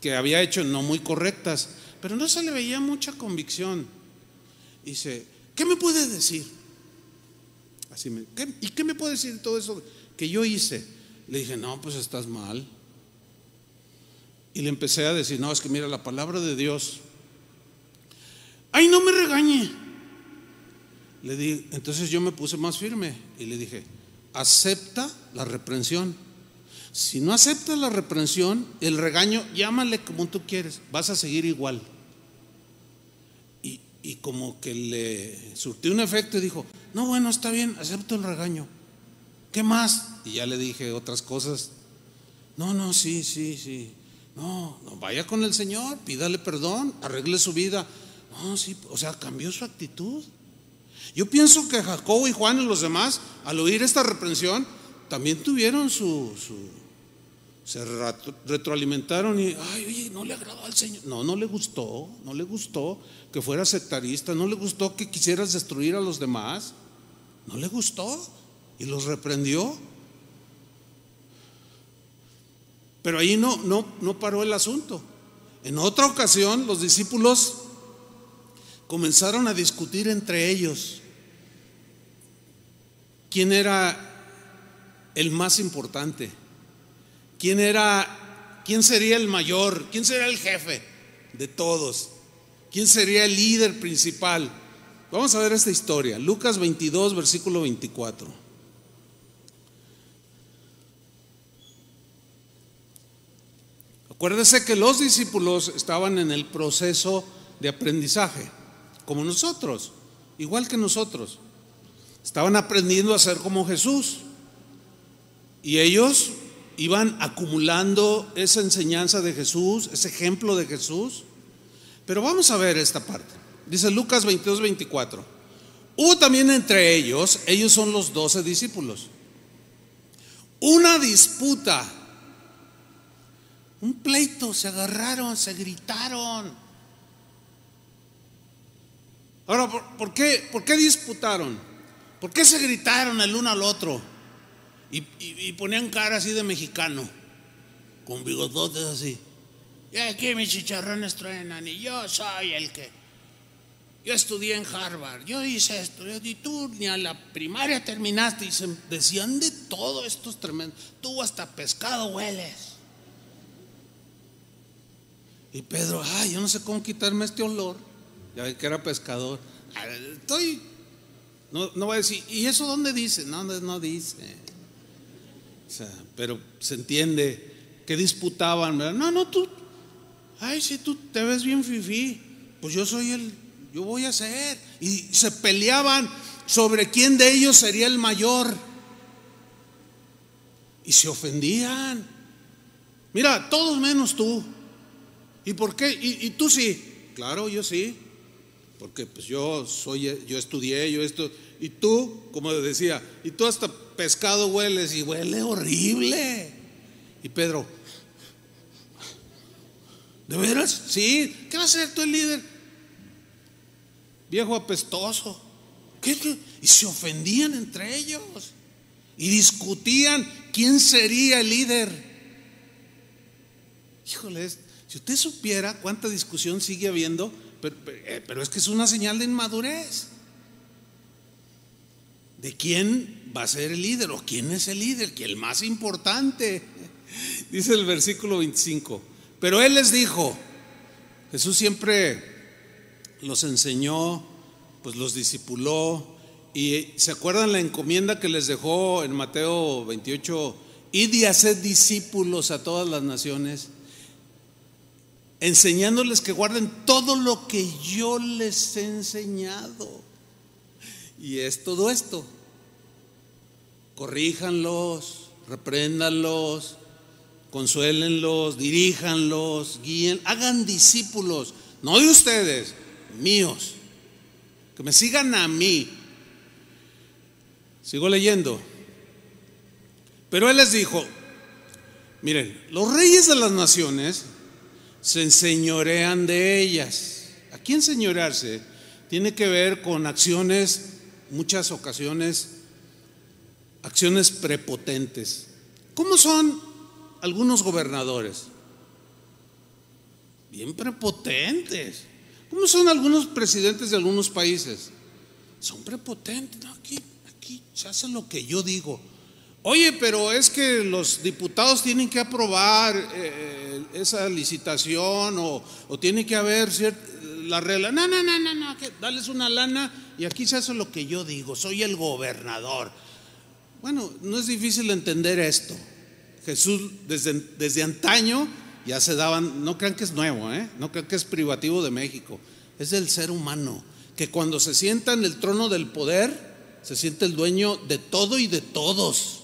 que había hecho no muy correctas, pero no se le veía mucha convicción. Dice, ¿qué me puede decir? Así me, ¿Y qué me puede decir todo eso que yo hice? Le dije, no, pues estás mal. Y le empecé a decir, no, es que mira la palabra de Dios. Ay, no me regañe. Le di, entonces yo me puse más firme y le dije, acepta la reprensión. Si no aceptas la reprensión, el regaño, llámale como tú quieres, vas a seguir igual. Y, y como que le surtió un efecto y dijo, no, bueno, está bien, acepto el regaño. ¿Qué más? Y ya le dije otras cosas. No, no, sí, sí, sí. No, no, vaya con el Señor, pídale perdón, arregle su vida. No, sí, o sea, cambió su actitud. Yo pienso que Jacobo y Juan y los demás, al oír esta reprensión, también tuvieron su, su se retroalimentaron y, ay, oye, no le agradó al Señor. No, no le gustó, no le gustó que fuera sectarista, no le gustó que quisieras destruir a los demás, no le gustó y los reprendió. Pero ahí no, no, no paró el asunto. En otra ocasión los discípulos comenzaron a discutir entre ellos quién era el más importante, quién era, quién sería el mayor, quién sería el jefe de todos, quién sería el líder principal. Vamos a ver esta historia, Lucas 22, versículo 24. Acuérdese que los discípulos estaban en el proceso de aprendizaje, como nosotros, igual que nosotros. Estaban aprendiendo a ser como Jesús. Y ellos iban acumulando esa enseñanza de Jesús, ese ejemplo de Jesús. Pero vamos a ver esta parte. Dice Lucas 22, 24. Hubo también entre ellos, ellos son los doce discípulos, una disputa un pleito, se agarraron, se gritaron. Ahora, ¿por, qué, ¿por qué disputaron? ¿Por qué se gritaron el uno al otro? Y, ponían cara así de mexicano, con bigototes así. Y aquí mis chicharrones truenan y yo soy el que... Yo estudié en Harvard, yo hice esto, y tú ni a la primaria terminaste y se decían de todo estos tremendos. Tú hasta pescado hueles. Y Pedro, ay, yo no sé cómo quitarme este olor. Ya ve que era pescador. Estoy, no, no voy a decir, ¿y eso dónde dice? No, no dice. O sea, pero se entiende que disputaban, No, no, tú, ay, si tú te ves bien fifí, pues yo soy el, yo voy a ser. Y se peleaban sobre quién de ellos sería el mayor. Y se ofendían. Mira, todos menos tú. ¿Y por qué? ¿Y, tú sí? Claro, yo sí. Porque pues yo soy, yo estudié, yo esto. Y tú, como decía, y tú hasta pescado hueles y huele horrible. Y Pedro, ¿de veras? Sí. ¿Qué va a ser tú el líder? Viejo apestoso. Y se ofendían entre ellos. Y discutían quién sería el líder. Híjole, si usted supiera cuánta discusión sigue habiendo, eh, pero, es que es una señal de inmadurez. ¿De quién va a ser el líder o quién es el líder? Que el más importante. Dice el versículo 25. Pero él les dijo, Jesús siempre los enseñó, pues los discipuló. Y se acuerdan la encomienda que les dejó en Mateo 28, id y haced discípulos a todas las naciones enseñándoles que guarden todo lo que yo les he enseñado. Y es todo esto. Corríjanlos, repréndanlos, consuélenlos, diríjanlos, guíen, hagan discípulos, no de ustedes, míos, que me sigan a mí. Sigo leyendo. Pero él les dijo, miren, los reyes de las naciones se enseñorean de ellas. Aquí enseñorearse tiene que ver con acciones, muchas ocasiones, acciones prepotentes. ¿Cómo son algunos gobernadores? Bien prepotentes. ¿Cómo son algunos presidentes de algunos países? Son prepotentes. aquí, aquí se hace lo que yo digo. Oye, pero es que los diputados tienen que aprobar eh, esa licitación o, tiene que haber la regla. No, no, no, no, no, que dales una lana y aquí se hace lo que yo digo, soy el gobernador. Bueno, no es difícil entender esto. Jesús desde, desde antaño ya se daban, no crean que es nuevo, ¿eh? no crean que es privativo de México, es del ser humano, que cuando se sienta en el trono del poder, se siente el dueño de todo y de todos.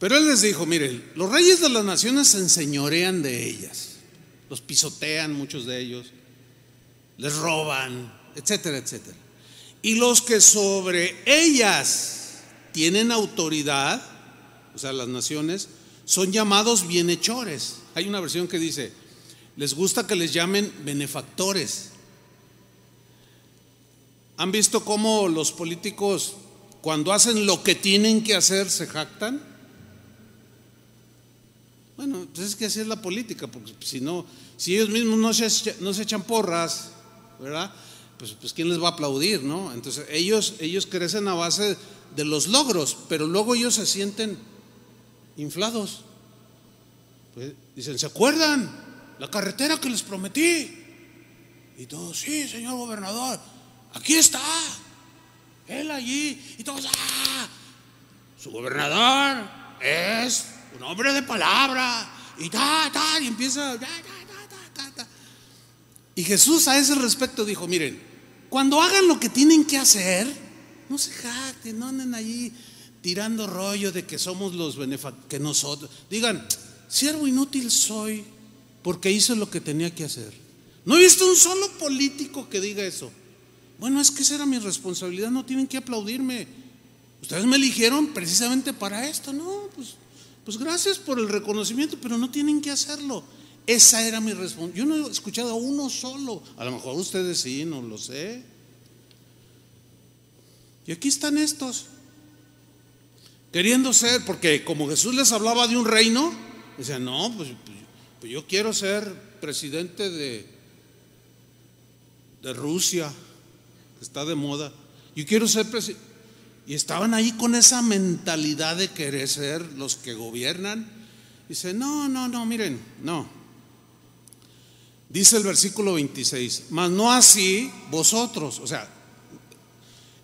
Pero él les dijo, miren, los reyes de las naciones se enseñorean de ellas, los pisotean muchos de ellos, les roban, etcétera, etcétera. Y los que sobre ellas tienen autoridad, o sea, las naciones, son llamados bienhechores. Hay una versión que dice, les gusta que les llamen benefactores. ¿Han visto cómo los políticos cuando hacen lo que tienen que hacer se jactan? Bueno, pues es que así es la política, porque si no, si ellos mismos no se, no se echan porras, ¿verdad? Pues, pues quién les va a aplaudir, ¿no? Entonces ellos, ellos crecen a base de los logros, pero luego ellos se sienten inflados. Pues, dicen, ¿se acuerdan? La carretera que les prometí. Y todos, sí, señor gobernador, aquí está. Él allí. Y todos, ah, su gobernador es un hombre de palabra, y ta, ta, y empieza, Y Jesús a ese respecto dijo, miren, cuando hagan lo que tienen que hacer, no se jacten, no anden allí tirando rollo de que somos los benefactores, que nosotros, digan, siervo inútil soy porque hice lo que tenía que hacer. No he visto un solo político que diga eso. Bueno, es que esa era mi responsabilidad, no tienen que aplaudirme. Ustedes me eligieron precisamente para esto, no, pues pues gracias por el reconocimiento, pero no tienen que hacerlo. Esa era mi respuesta. Yo no he escuchado a uno solo. A lo mejor ustedes sí, no lo sé. Y aquí están estos. Queriendo ser, porque como Jesús les hablaba de un reino, decían, no, pues, pues yo quiero ser presidente de, de Rusia, que está de moda. Yo quiero ser presidente. Y estaban ahí con esa mentalidad de querer ser los que gobiernan. Dice, no, no, no, miren, no. Dice el versículo 26, mas no así vosotros. O sea,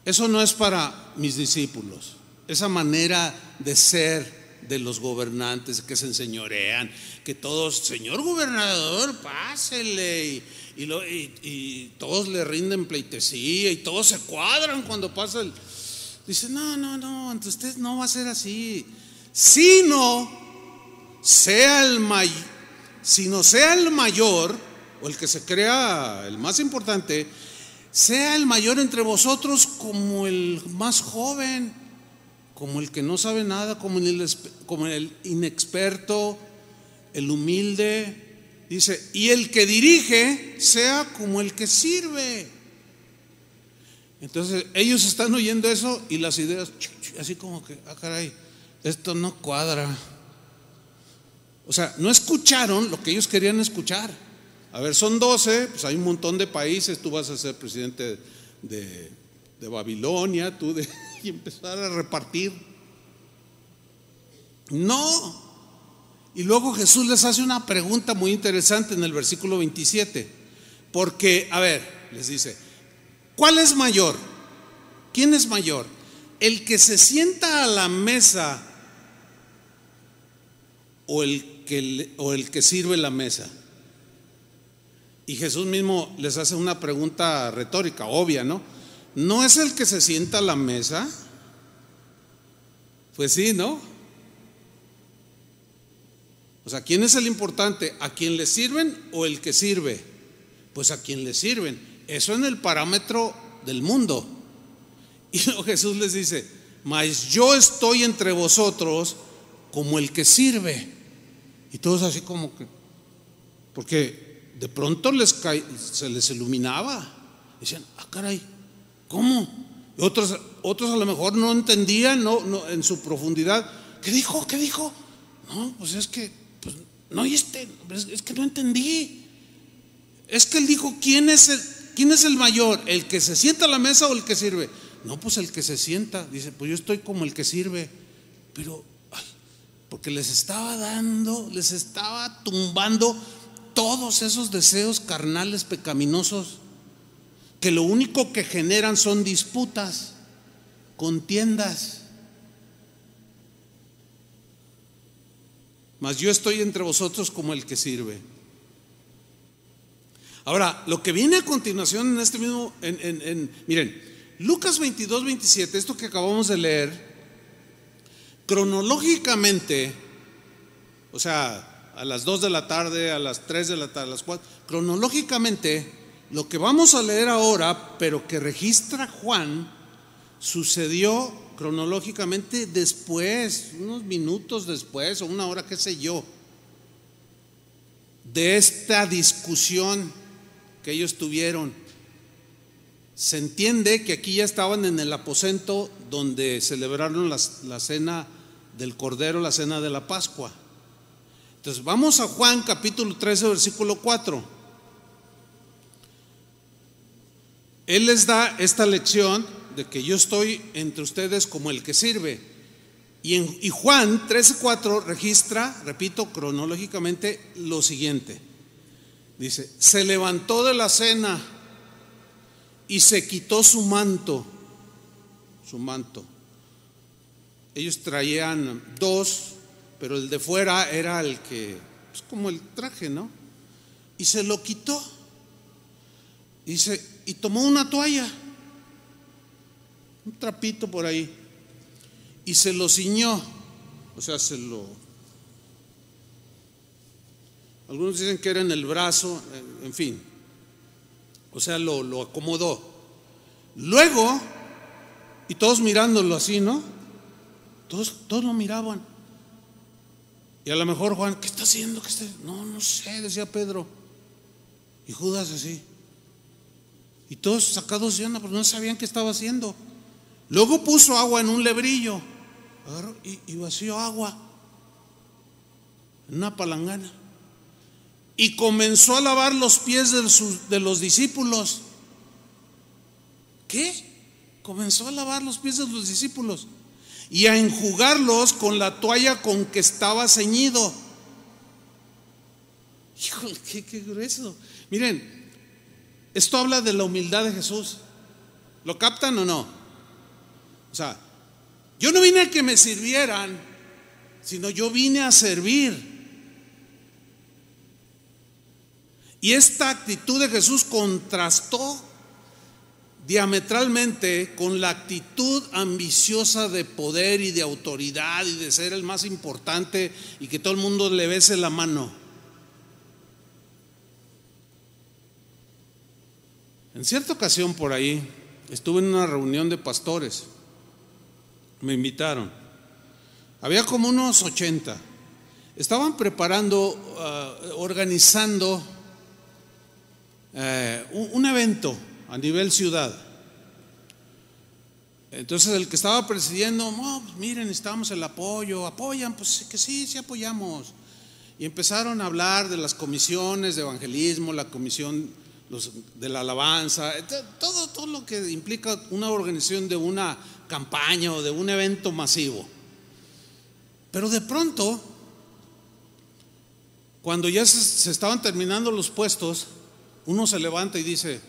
eso no es para mis discípulos. Esa manera de ser de los gobernantes que se enseñorean, que todos, señor gobernador, pásele. Y, y todos le rinden pleitesía y todos se cuadran cuando pasa el, Dice, no, no, no, entre usted no va a ser así. Sino sea el mayor, sino sea el mayor, o el que se crea el más importante, sea el mayor entre vosotros como el más joven, como el que no sabe nada, como el, como el inexperto, el humilde. Dice, y el que dirige sea como el que sirve. Entonces ellos están oyendo eso y las ideas, así como que, ah, caray, esto no cuadra. O sea, no escucharon lo que ellos querían escuchar. A ver, son 12, pues hay un montón de países, tú vas a ser presidente de, Babilonia, tú y empezar a repartir. No. Y luego Jesús les hace una pregunta muy interesante en el versículo 27. Porque, a ver, les dice, ¿Cuál es mayor? ¿Quién es mayor? ¿El que se sienta a la mesa o el que, o el que sirve la mesa? Y Jesús mismo les hace una pregunta retórica, obvia, ¿no? ¿No es el que se sienta a la mesa? Pues sí, ¿no? O sea, ¿quién es el importante? ¿A quién le sirven o el que sirve? Pues a quien le sirven. Eso en el parámetro del mundo. Y Jesús les dice, mas yo estoy entre vosotros como el que sirve. Y todos así como que, porque de pronto les se les iluminaba. Decían, ah, caray, ¿cómo? Y otros, otros a lo mejor no entendían no, no, en su profundidad. ¿Qué dijo? ¿Qué dijo? No, pues es que, pues, no oíste, es que no entendí. Es que él dijo, ¿quién es el, ¿Quién es el mayor? ¿El que se sienta a la mesa o el que sirve? No, pues el que se sienta. Dice, pues yo estoy como el que sirve. Pero, porque les estaba dando, les estaba tumbando todos esos deseos carnales pecaminosos que lo único que generan son disputas. contiendas. Mas yo estoy entre vosotros como el que sirve. Ahora, lo que viene a continuación en este mismo, en, miren, Lucas 22, 27, esto que acabamos de leer, cronológicamente, o sea, a las 2 de la tarde, a las 3 de la tarde, a las 4, cronológicamente, lo que vamos a leer ahora, pero que registra Juan, sucedió cronológicamente después, unos minutos después o una hora, qué sé yo, de esta discusión que ellos tuvieron. Se entiende que aquí ya estaban en el aposento donde celebraron la, la cena del Cordero, la cena de la Pascua. Entonces vamos a Juan capítulo 13, versículo 4. Él les da esta lección de que yo estoy entre ustedes como el que sirve. Y, en, y Juan 13:4 registra, repito, cronológicamente lo siguiente. Dice, se levantó de la cena y se quitó su manto, su manto. Ellos traían dos, pero el de fuera era el que, es pues, como el traje, ¿no? Y se lo quitó. Dice, y tomó una toalla, un trapito por ahí, y se lo ciñó, o sea, se lo... Algunos dicen que era en el brazo, en fin, o sea, lo, lo acomodó. Luego, y todos mirándolo así, ¿no? Todos, todos lo miraban. Y a lo mejor Juan, ¿qué está haciendo? ¿Qué está? No, no sé, decía Pedro. Y Judas así. Y todos sacados de onda porque no sabían qué estaba haciendo. Luego puso agua en un lebrillo y, vació agua en una palangana. Y comenzó a lavar los pies de, de los discípulos. ¿Qué? Comenzó a lavar los pies de los discípulos y a enjugarlos con la toalla con que estaba ceñido. Híjole, qué grueso. Miren, esto habla de la humildad de Jesús. ¿Lo captan o no? O sea, yo no vine a que me sirvieran, sino yo vine a servir. Y esta actitud de Jesús contrastó diametralmente con la actitud ambiciosa de poder y de autoridad y de ser el más importante y que todo el mundo le bese la mano. En cierta ocasión por ahí estuve en una reunión de pastores. Me invitaron. Había como unos 80. Estaban preparando, ah, organizando eh, un, evento a nivel ciudad. Entonces el que estaba presidiendo, pues miren, necesitamos el apoyo, apoyan, pues que sí, sí apoyamos. Y empezaron a hablar de las comisiones de evangelismo, la comisión de la alabanza, todo, todo lo que implica una organización de una campaña o de un evento masivo. Pero de pronto, cuando ya se, estaban terminando los puestos, uno se levanta y dice,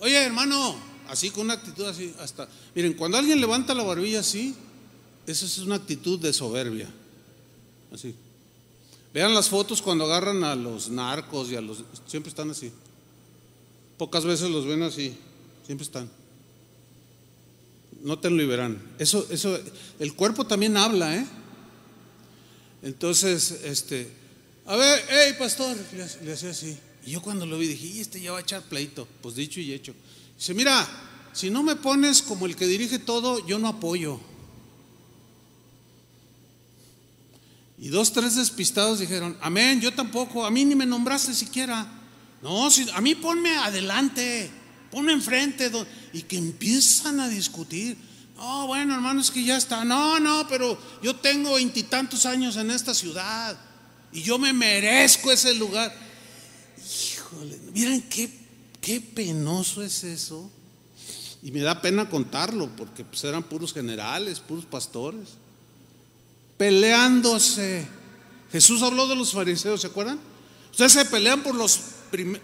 oye hermano, así con una actitud así, hasta, miren, cuando alguien levanta la barbilla así, esa es una actitud de soberbia, así. Vean las fotos cuando agarran a los narcos y a los, siempre están así. Pocas veces los ven así, siempre están. No te lo verán. Eso, eso, el cuerpo también habla, ¿eh? Entonces, este, a ver, hey, pastor, le, hacía así. Y yo cuando lo vi dije, y este ya va a echar pleito. Pues dicho y hecho. Dice, mira, si no me pones como el que dirige todo, yo no apoyo. Y dos, tres despistados dijeron, amén, yo tampoco, a mí ni me nombraste siquiera. No, a mí ponme adelante, ponme enfrente y que empiezan a discutir. No, bueno, hermano, es que ya está. No, no, pero yo tengo veintitantos años en esta ciudad y yo me merezco ese lugar. Híjole, miren qué, qué penoso es eso. Y me da pena contarlo porque pues, eran puros generales, puros pastores, peleándose. Jesús habló de los fariseos, ¿se acuerdan? Ustedes se pelean por los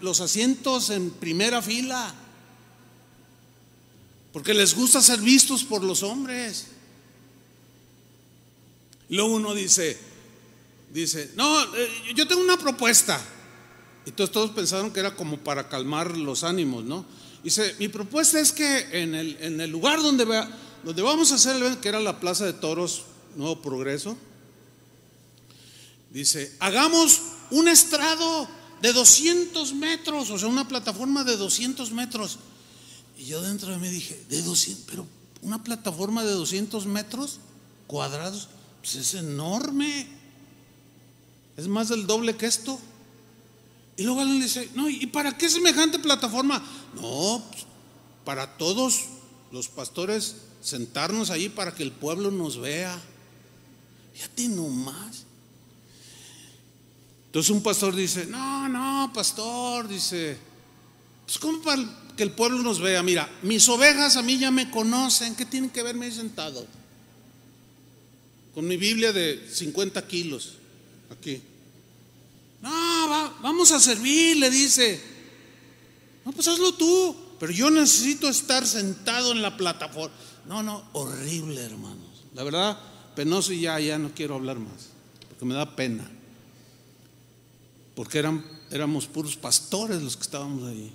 los asientos en primera fila. Porque les gusta ser vistos por los hombres. Luego uno dice, dice, no, eh, yo tengo una propuesta. Y todos, pensaron que era como para calmar los ánimos, ¿no? Dice, mi propuesta es que en el, en el lugar donde, donde vamos a hacer el evento, que era la Plaza de Toros Nuevo Progreso, dice, hagamos un estrado de 200 metros, o sea, una plataforma de 200 metros. Y yo dentro de mí dije, de 200, pero una plataforma de 200 metros cuadrados, pues es enorme. Es más del doble que esto. Y luego alguien le dice, no, ¿y para qué semejante plataforma? No, pues, para todos los pastores sentarnos allí para que el pueblo nos vea. Fíjate nomás. Entonces un pastor dice, no, no, pastor, dice, pues ¿cómo para que el pueblo nos vea? Mira, mis ovejas a mí ya me conocen, ¿qué tienen que verme ahí sentado? Con mi Biblia de 50 kilos, aquí. No, vamos a servir, le dice. No, pues hazlo tú, pero yo necesito estar sentado en la plataforma. No, no, horrible, hermanos. La verdad, penoso y ya, ya no quiero hablar más, porque me da pena. Porque eran, éramos puros pastores los que estábamos ahí.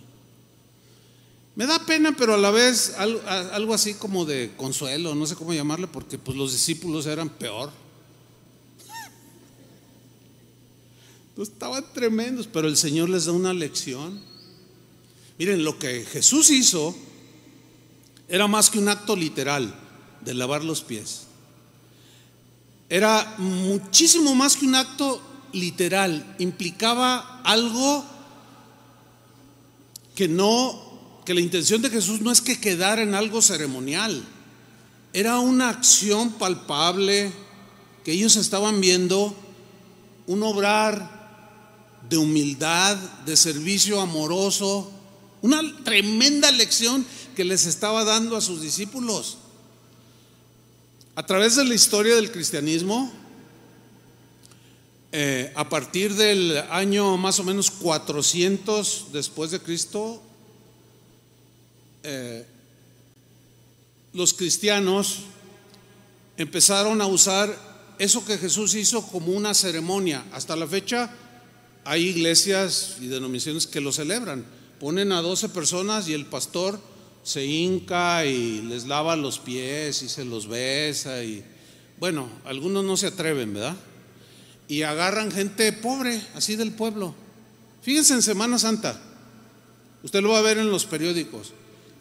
Me da pena, pero a la vez algo, algo así como de consuelo, no sé cómo llamarle, porque pues los discípulos eran peor. Estaban tremendos, pero el Señor les da una lección. Miren, lo que Jesús hizo era más que un acto literal de lavar los pies. Era muchísimo más que un acto literal. Implicaba algo que no, que la intención de Jesús no es que quedara en algo ceremonial. Era una acción palpable que ellos estaban viendo, un obrar de humildad, de servicio amoroso, una tremenda lección que les estaba dando a sus discípulos. A través de la historia del cristianismo, eh, a partir del año más o menos 400 después de Cristo, eh, los cristianos empezaron a usar eso que Jesús hizo como una ceremonia. Hasta la fecha hay iglesias y denominaciones que lo celebran. Ponen a 12 personas y el pastor se hinca y les lava los pies y se los besa y bueno, algunos no se atreven, ¿verdad? Y agarran gente pobre, así del pueblo. Fíjense en Semana Santa, usted lo va a ver en los periódicos.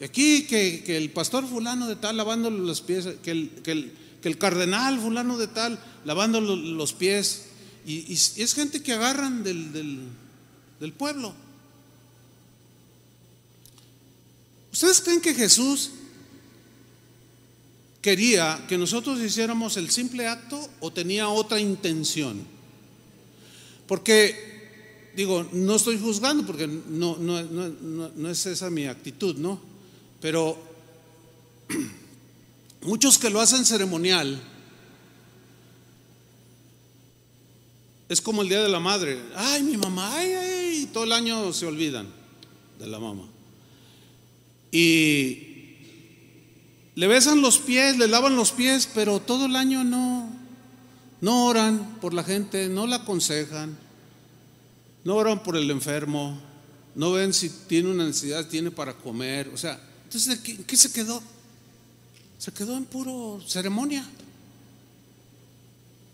Aquí que, el pastor fulano de tal lavando los pies, que el, que el cardenal fulano de tal lavando los pies y, es gente que agarran del, del pueblo. ¿Ustedes creen que Jesús quería que nosotros hiciéramos el simple acto o tenía otra intención? Porque, digo, no estoy juzgando porque no, no, no, no es esa mi actitud, ¿no? Pero muchos que lo hacen ceremonial, Es como el Día de la Madre. Ay, mi mamá, ay, ay, todo el año se olvidan de la mamá. Y le besan los pies, le lavan los pies, pero todo el año no, no oran por la gente, no la aconsejan, no oran por el enfermo, no ven si tiene una necesidad, tiene para comer. O sea, entonces, ¿qué, qué se quedó? Se quedó en puro ceremonia.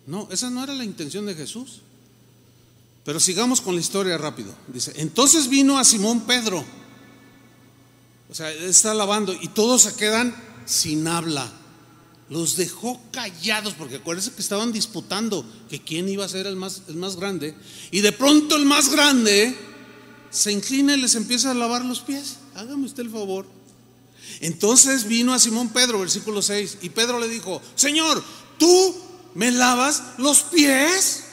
No, esa no era la intención de Jesús. Pero sigamos con la historia rápido. Dice, entonces vino a Simón Pedro. O sea, está lavando y todos se quedan sin habla. Los dejó callados porque acuérdense que estaban disputando que quién iba a ser el más, el más grande. Y de pronto el más grande se inclina y les empieza a lavar los pies. Hágame usted el favor. Entonces vino a Simón Pedro, versículo 6, y Pedro le dijo, Señor, ¿tú me lavas los pies?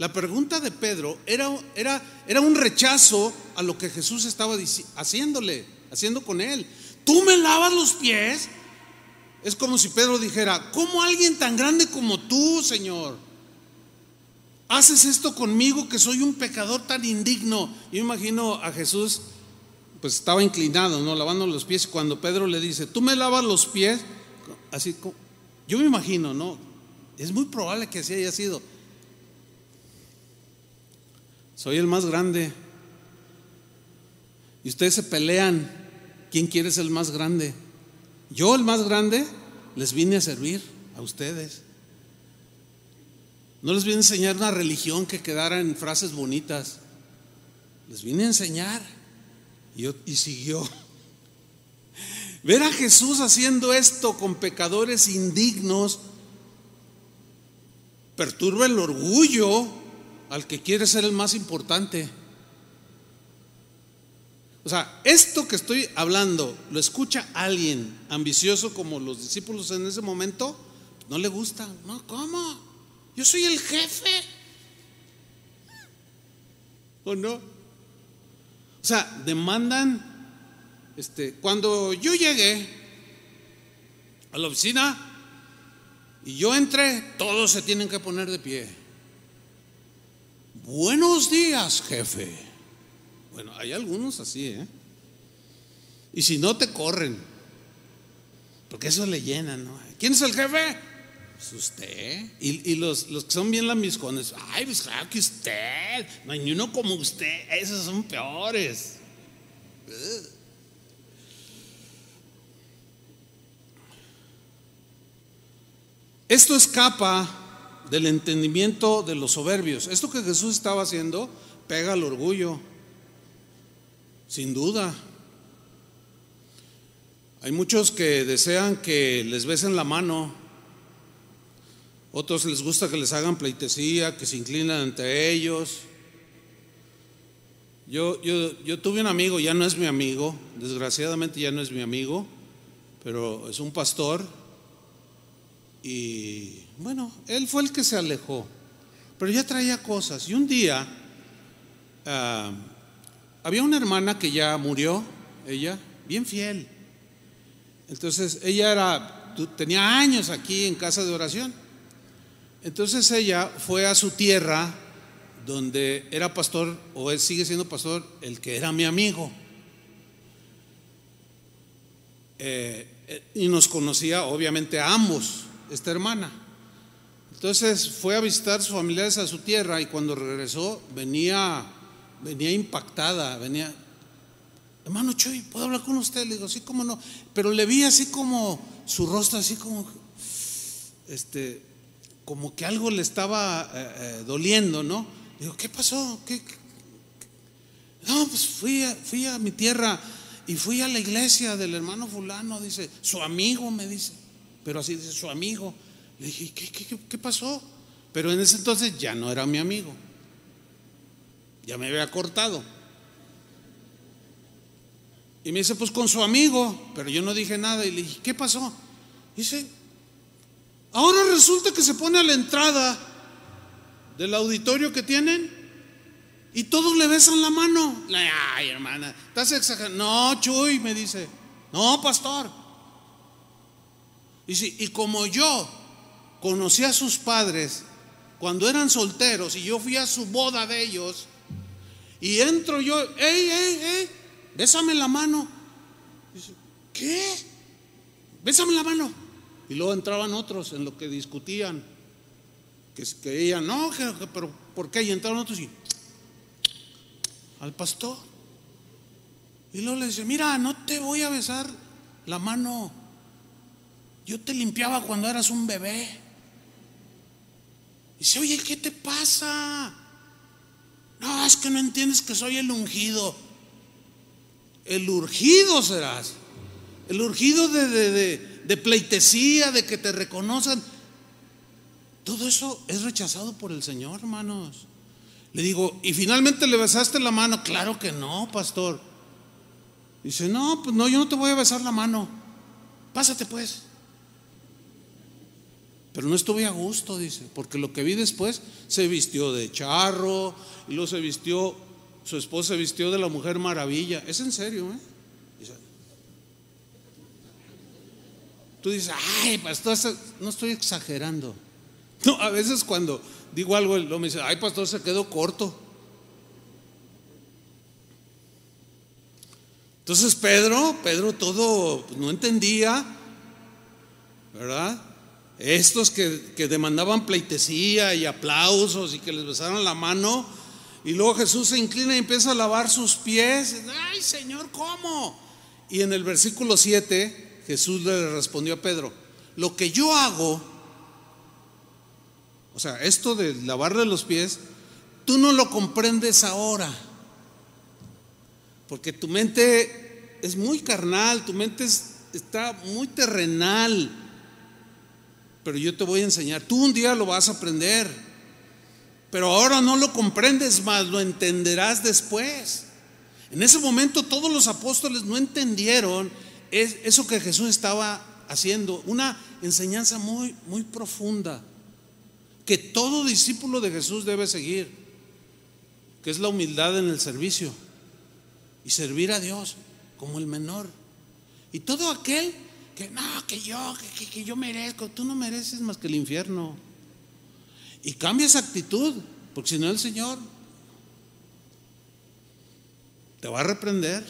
La pregunta de Pedro era, era, era un rechazo a lo que Jesús estaba haciéndole, haciendo con él. ¿Tú me lavas los pies? Es como si Pedro dijera, ¿cómo alguien tan grande como tú, Señor? Haces esto conmigo que soy un pecador tan indigno. Yo imagino a Jesús pues estaba inclinado, ¿no? Lavando los pies. Cuando Pedro le dice, tú me lavas los pies, así, yo me imagino, ¿no? Es muy probable que así haya sido. Soy el más grande. Y ustedes se pelean. ¿Quién quiere ser el más grande? Yo, el más grande, les vine a servir a ustedes. No les vine a enseñar una religión que quedara en frases bonitas. Les vine a enseñar. Y, y siguió. Ver a Jesús haciendo esto con pecadores indignos perturba el orgullo al que quiere ser el más importante. O sea, esto que estoy hablando, lo escucha alguien ambicioso como los discípulos en ese momento, no le gusta. No, ¿cómo? Yo soy el jefe. ¿O no? O sea, demandan, este, cuando yo llegué a la oficina y yo entré, todos se tienen que poner de pie. Buenos días, jefe. Bueno, hay algunos así, ¿eh? Y si no te corren, porque eso le llena, ¿no? ¿Quién es el jefe? Pues usted. Y, los, los, que son bien lambiscones, ay, pues claro que usted, no hay ni uno como usted, esos son peores. Esto escapa del entendimiento de los soberbios. Esto que Jesús estaba haciendo pega al orgullo sin duda. Hay muchos que desean que les besen la mano, otros les gusta que les hagan pleitesía, que se inclinan ante ellos. Yo, yo, yo tuve un amigo, ya no es mi amigo, desgraciadamente ya no es mi amigo, pero es un pastor y bueno, él fue el que se alejó, pero ya traía cosas. Y un día ah, había una hermana que ya murió, ella, bien fiel. Entonces ella era, tenía años aquí en casa de oración. Entonces ella fue a su tierra donde era pastor, o él sigue siendo pastor, el que era mi amigo. Eh, eh, y nos conocía obviamente a ambos, esta hermana. Entonces fue a visitar sus familiares a su tierra y cuando regresó venía venía impactada, venía, hermano Chuy, ¿puedo hablar con usted? Le digo, sí, cómo no. Pero le vi así como su rostro, así como, este, como que algo le estaba eh, eh, doliendo, ¿no? Digo, ¿qué pasó? ¿Qué, No, pues fui fui a mi tierra y fui a la iglesia del hermano fulano, dice, su amigo me dice, pero así dice, su amigo. Le dije, ¿qué, qué, qué pasó? Pero en ese entonces ya no era mi amigo. Ya me había cortado. Y me dice, pues con su amigo, pero yo no dije nada. Y le dije, ¿qué pasó? Dice, ahora resulta que se pone a la entrada del auditorio que tienen y todos le besan la mano. Ay, hermana, estás exagerando. No, Chuy, me dice. No, pastor. Y, y como yo conocí a sus padres cuando eran solteros y yo fui a su boda de ellos, y entro yo, ¡ey, ey, ey! Bésame la mano. Dice, ¿qué? Bésame la mano. Y luego entraban otros en lo que discutían. Que, que ella, no, pero ¿por qué? Y entraron otros y al pastor. Y luego le dice, mira, no te voy a besar la mano. Yo te limpiaba cuando eras un bebé. Dice, oye, ¿qué te pasa? No, es que no entiendes que soy el ungido. El urgido serás. El urgido de, de, pleitesía, de que te reconozcan. Todo eso es rechazado por el Señor, hermanos. Le digo, ¿y finalmente le besaste la mano? Claro que no, pastor. Dice, no, pues no, yo no te voy a besar la mano. Pásate pues. Pero no estuve a gusto, dice, porque lo que vi después se vistió de charro, y luego se vistió, su esposa se vistió de la mujer maravilla. Es en serio, ¿eh? Tú dices, ay, pastor, no estoy exagerando. No, a veces cuando digo algo, él me dice, ay, pastor, se quedó corto. Entonces Pedro, Pedro todo pues, no entendía, ¿verdad? Estos que, que demandaban pleitesía y aplausos y que les besaran la mano, y luego Jesús se inclina y empieza a lavar sus pies. Ay, Señor, ¿cómo? Y en el versículo 7 Jesús le respondió a Pedro, lo que yo hago, o sea, esto de lavarle los pies, tú no lo comprendes ahora, porque tu mente es muy carnal, tu mente está muy terrenal, pero yo te voy a enseñar, tú un día lo vas a aprender. Pero ahora no lo comprendes más, lo entenderás después. En ese momento todos los apóstoles no entendieron eso que Jesús estaba haciendo, una enseñanza muy, muy profunda, que todo discípulo de Jesús debe seguir, que es la humildad en el servicio y servir a Dios como el menor. Y todo aquel que no, que yo, que, que yo merezco, tú no mereces más que el infierno. Y cambia esa actitud, porque si no el Señor te va a reprender.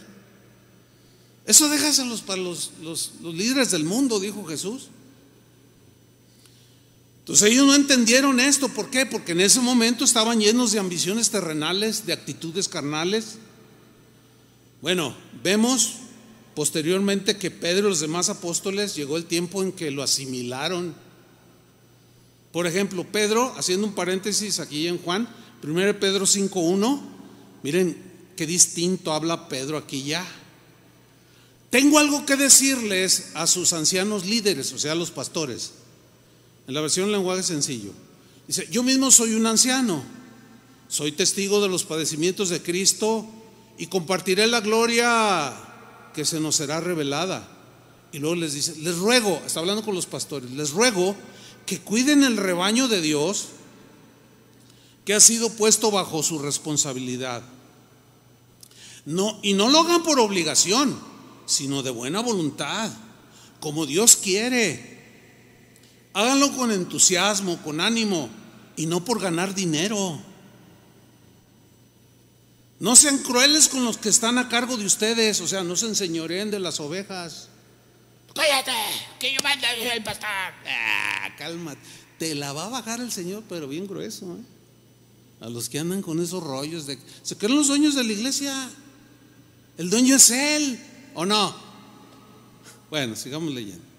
Eso déjaselos para los, los, los líderes del mundo, dijo Jesús. Entonces ellos no entendieron esto, ¿por qué? Porque en ese momento estaban llenos de ambiciones terrenales, de actitudes carnales. Bueno, vemos posteriormente que Pedro y los demás apóstoles llegó el tiempo en que lo asimilaron por ejemplo, Pedro, haciendo un paréntesis aquí en Juan, 1 Pedro 5.1, miren qué distinto habla Pedro aquí ya. Tengo algo que decirles a sus ancianos líderes, o sea, a los pastores. En la versión lenguaje sencillo. Dice, yo mismo soy un anciano, soy testigo de los padecimientos de Cristo y compartiré la gloria que se nos será revelada. Y luego les dice, les ruego, está hablando con los pastores, les ruego que cuiden el rebaño de Dios que ha sido puesto bajo su responsabilidad. No, y no lo hagan por obligación, sino de buena voluntad, como Dios quiere. Háganlo con entusiasmo, con ánimo, y no por ganar dinero. No sean crueles con los que están a cargo de ustedes, o sea, no se enseñoreen de las ovejas. Cállate, que yo mando el pastor. Ah, cálmate. Te la va a bajar el Señor, pero bien grueso. ¿eh? A los que andan con esos rollos de. ¿Se creen los dueños de la iglesia? El dueño es Él, ¿o no? Bueno, sigamos leyendo.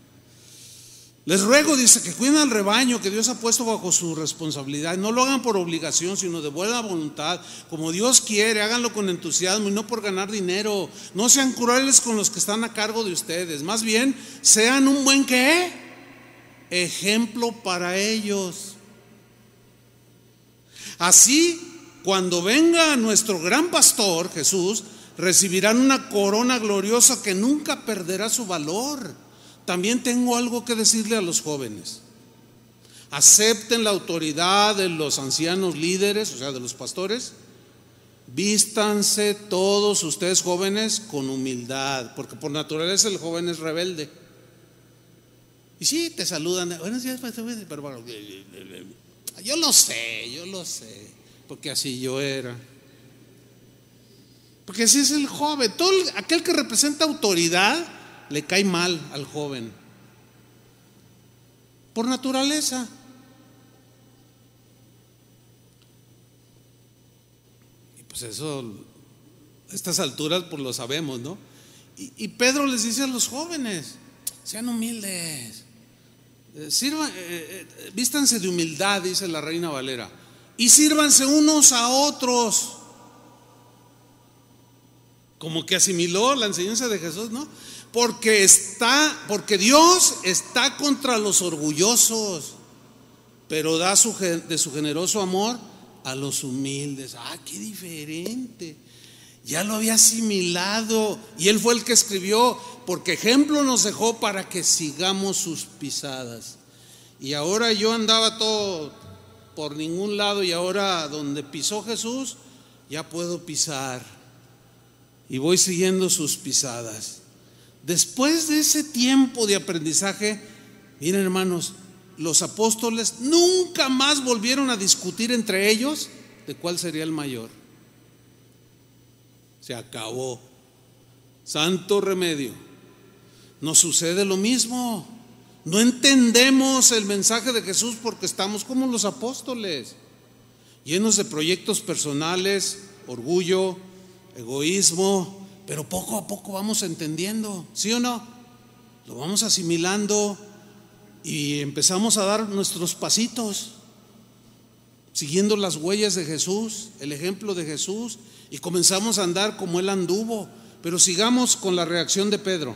Les ruego, dice, que cuiden al rebaño que Dios ha puesto bajo su responsabilidad. No lo hagan por obligación, sino de buena voluntad. Como Dios quiere, háganlo con entusiasmo y no por ganar dinero. No sean crueles con los que están a cargo de ustedes. Más bien, sean un buen qué? Ejemplo para ellos. Así, cuando venga nuestro gran pastor, Jesús, recibirán una corona gloriosa que nunca perderá su valor también tengo algo que decirle a los jóvenes. Acepten la autoridad de los ancianos líderes, o sea, de los pastores. Vístanse todos ustedes jóvenes con humildad, porque por naturaleza el joven es rebelde. Y sí, te saludan, buenos días, pero bueno, yo lo sé, yo lo sé, porque así yo era. Porque así es el joven, todo aquel que representa autoridad le cae mal al joven. Por naturaleza. Y pues eso, a estas alturas, pues lo sabemos, ¿no? Y, Pedro les dice a los jóvenes, sean humildes. Eh, eh, eh, vístanse de humildad, dice la reina Valera, y sírvanse unos a otros. Como que asimiló la enseñanza de Jesús, ¿no? Porque está, porque Dios está contra los orgullosos, pero da de su generoso amor a los humildes. Ah, qué diferente. Ya lo había asimilado y él fue el que escribió, porque ejemplo nos dejó para que sigamos sus pisadas. Y ahora yo andaba todo por ningún lado y ahora donde pisó Jesús, ya puedo pisar. Y voy siguiendo sus pisadas. Después de ese tiempo de aprendizaje, miren hermanos, los apóstoles nunca más volvieron a discutir entre ellos de cuál sería el mayor. Se acabó. santo remedio. Nos sucede lo mismo. No entendemos el mensaje de Jesús porque estamos como los apóstoles, llenos de proyectos personales, orgullo, egoísmo, pero poco a poco vamos entendiendo, ¿sí o no? Lo vamos asimilando y empezamos a dar nuestros pasitos, siguiendo las huellas de Jesús, el ejemplo de Jesús, y comenzamos a andar como Él anduvo. Pero sigamos con la reacción de Pedro.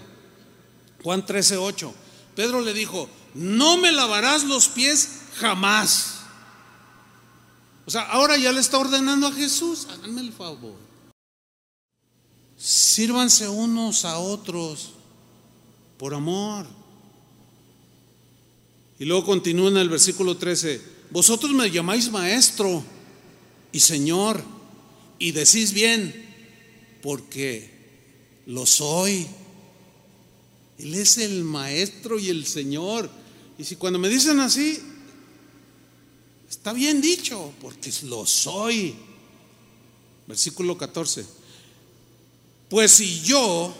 Juan 13, 8. Pedro le dijo, no me lavarás los pies jamás. O sea, ahora ya le está ordenando a Jesús, háganme el favor. Sírvanse unos a otros por amor. Y luego continúa en el versículo 13, vosotros me llamáis maestro y señor y decís bien, porque lo soy. Él es el maestro y el Señor. Y si cuando me dicen así, está bien dicho, porque lo soy. Versículo 14. Pues si yo,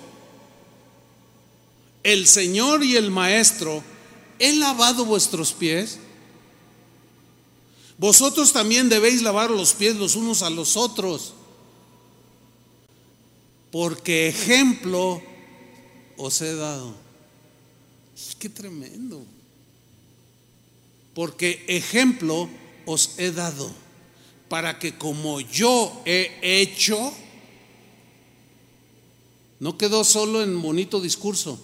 el Señor y el Maestro, he lavado vuestros pies, vosotros también debéis lavar los pies los unos a los otros, porque ejemplo os he dado. Qué tremendo. Porque ejemplo os he dado para que como yo he hecho, no quedó solo en bonito discurso,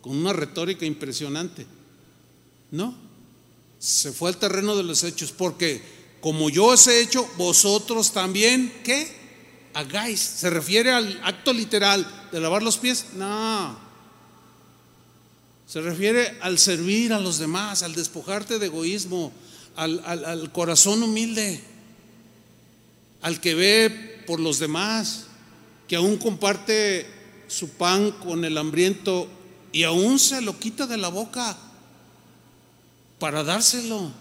con una retórica impresionante. No, se fue al terreno de los hechos, porque como yo os he hecho, vosotros también, ¿qué? Hagáis. ¿Se refiere al acto literal de lavar los pies? No. Se refiere al servir a los demás, al despojarte de egoísmo, al, al corazón humilde, al que ve por los demás, que aún comparte su pan con el hambriento y aún se lo quita de la boca para dárselo.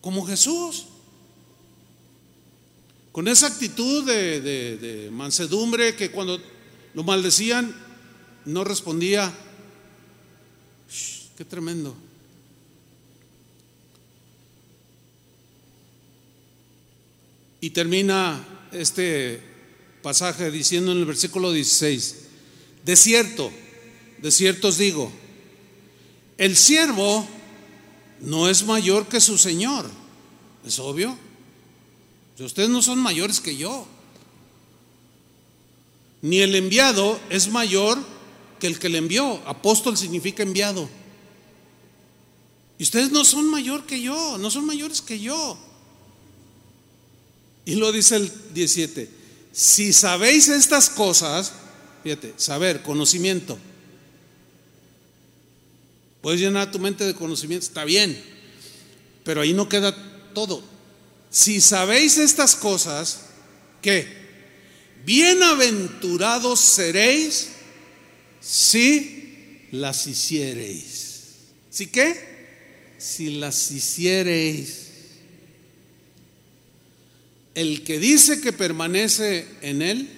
Como Jesús. Con esa actitud de, mansedumbre que cuando lo maldecían no respondía. qué tremendo. Y termina este pasaje diciendo en el versículo 16, de cierto, de cierto os digo, el siervo no es mayor que su Señor, es obvio. Ustedes no son mayores que yo. Ni el enviado es mayor que el que le envió. Apóstol significa enviado. Y ustedes no son mayor que yo, no son mayores que yo. Y lo dice el 17. Si sabéis estas cosas, fíjate, saber, conocimiento. Puedes llenar tu mente de conocimiento, está bien, pero ahí no queda todo. Si sabéis estas cosas, ¿qué? Bienaventurados seréis si las hiciereis. ¿Sí qué? Si las hiciereis. El que dice que permanece en él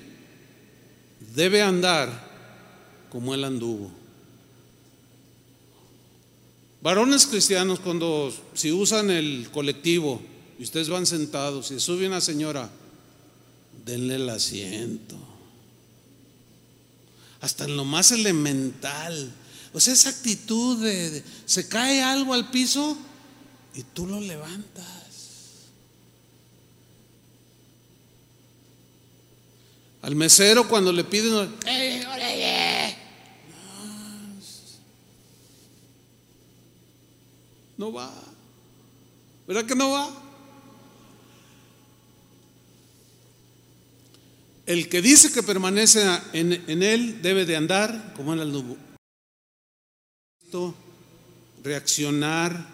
debe andar como él anduvo. Varones cristianos, cuando si usan el colectivo y ustedes van sentados y sube una señora, denle el asiento. Hasta en lo más elemental. O sea, esa actitud de se cae algo al piso y tú lo levantas. Al mesero cuando le piden, no va. ¿Verdad que no va? El que dice que permanece en, él debe de andar como en el nubo. Reaccionar.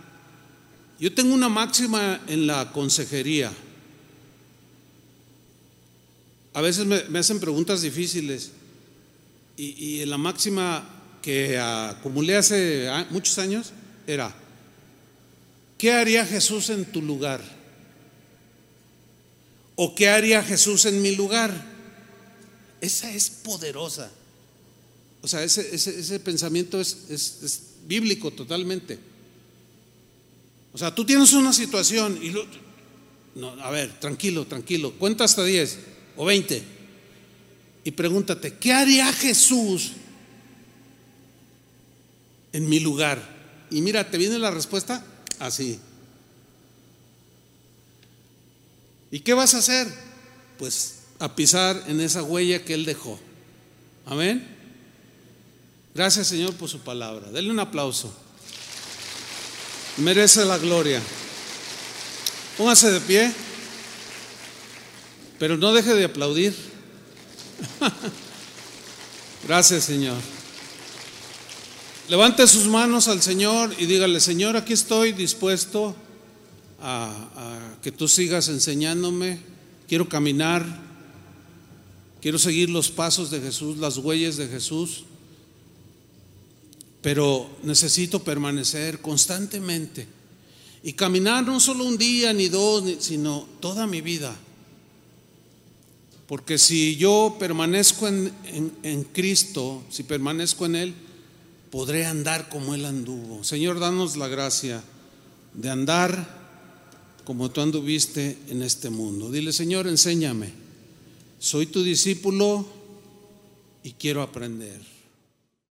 Yo tengo una máxima en la consejería. A veces me, hacen preguntas difíciles y, la máxima que acumulé hace muchos años era, ¿qué haría Jesús en tu lugar? ¿O qué haría Jesús en mi lugar? Esa es poderosa. O sea, ese, ese, pensamiento es, es, bíblico totalmente. O sea, tú tienes una situación y no, a ver, tranquilo, tranquilo, cuenta hasta 10 o 20 y pregúntate, ¿qué haría Jesús en mi lugar? Y mira, te viene la respuesta así. ¿Y qué vas a hacer? Pues a pisar en esa huella que Él dejó. Amén. Gracias Señor por su palabra. Denle un aplauso. Merece la gloria. Póngase de pie, pero no deje de aplaudir. Gracias Señor. Levante sus manos al Señor y dígale, Señor, aquí estoy dispuesto a, que tú sigas enseñándome, quiero caminar, quiero seguir los pasos de Jesús, las huellas de Jesús, pero necesito permanecer constantemente y caminar no solo un día ni dos, sino toda mi vida. Porque si yo permanezco en, en, Cristo, si permanezco en Él, podré andar como Él anduvo. Señor, danos la gracia de andar como tú anduviste en este mundo. Dile, Señor, enséñame. Soy tu discípulo y quiero aprender.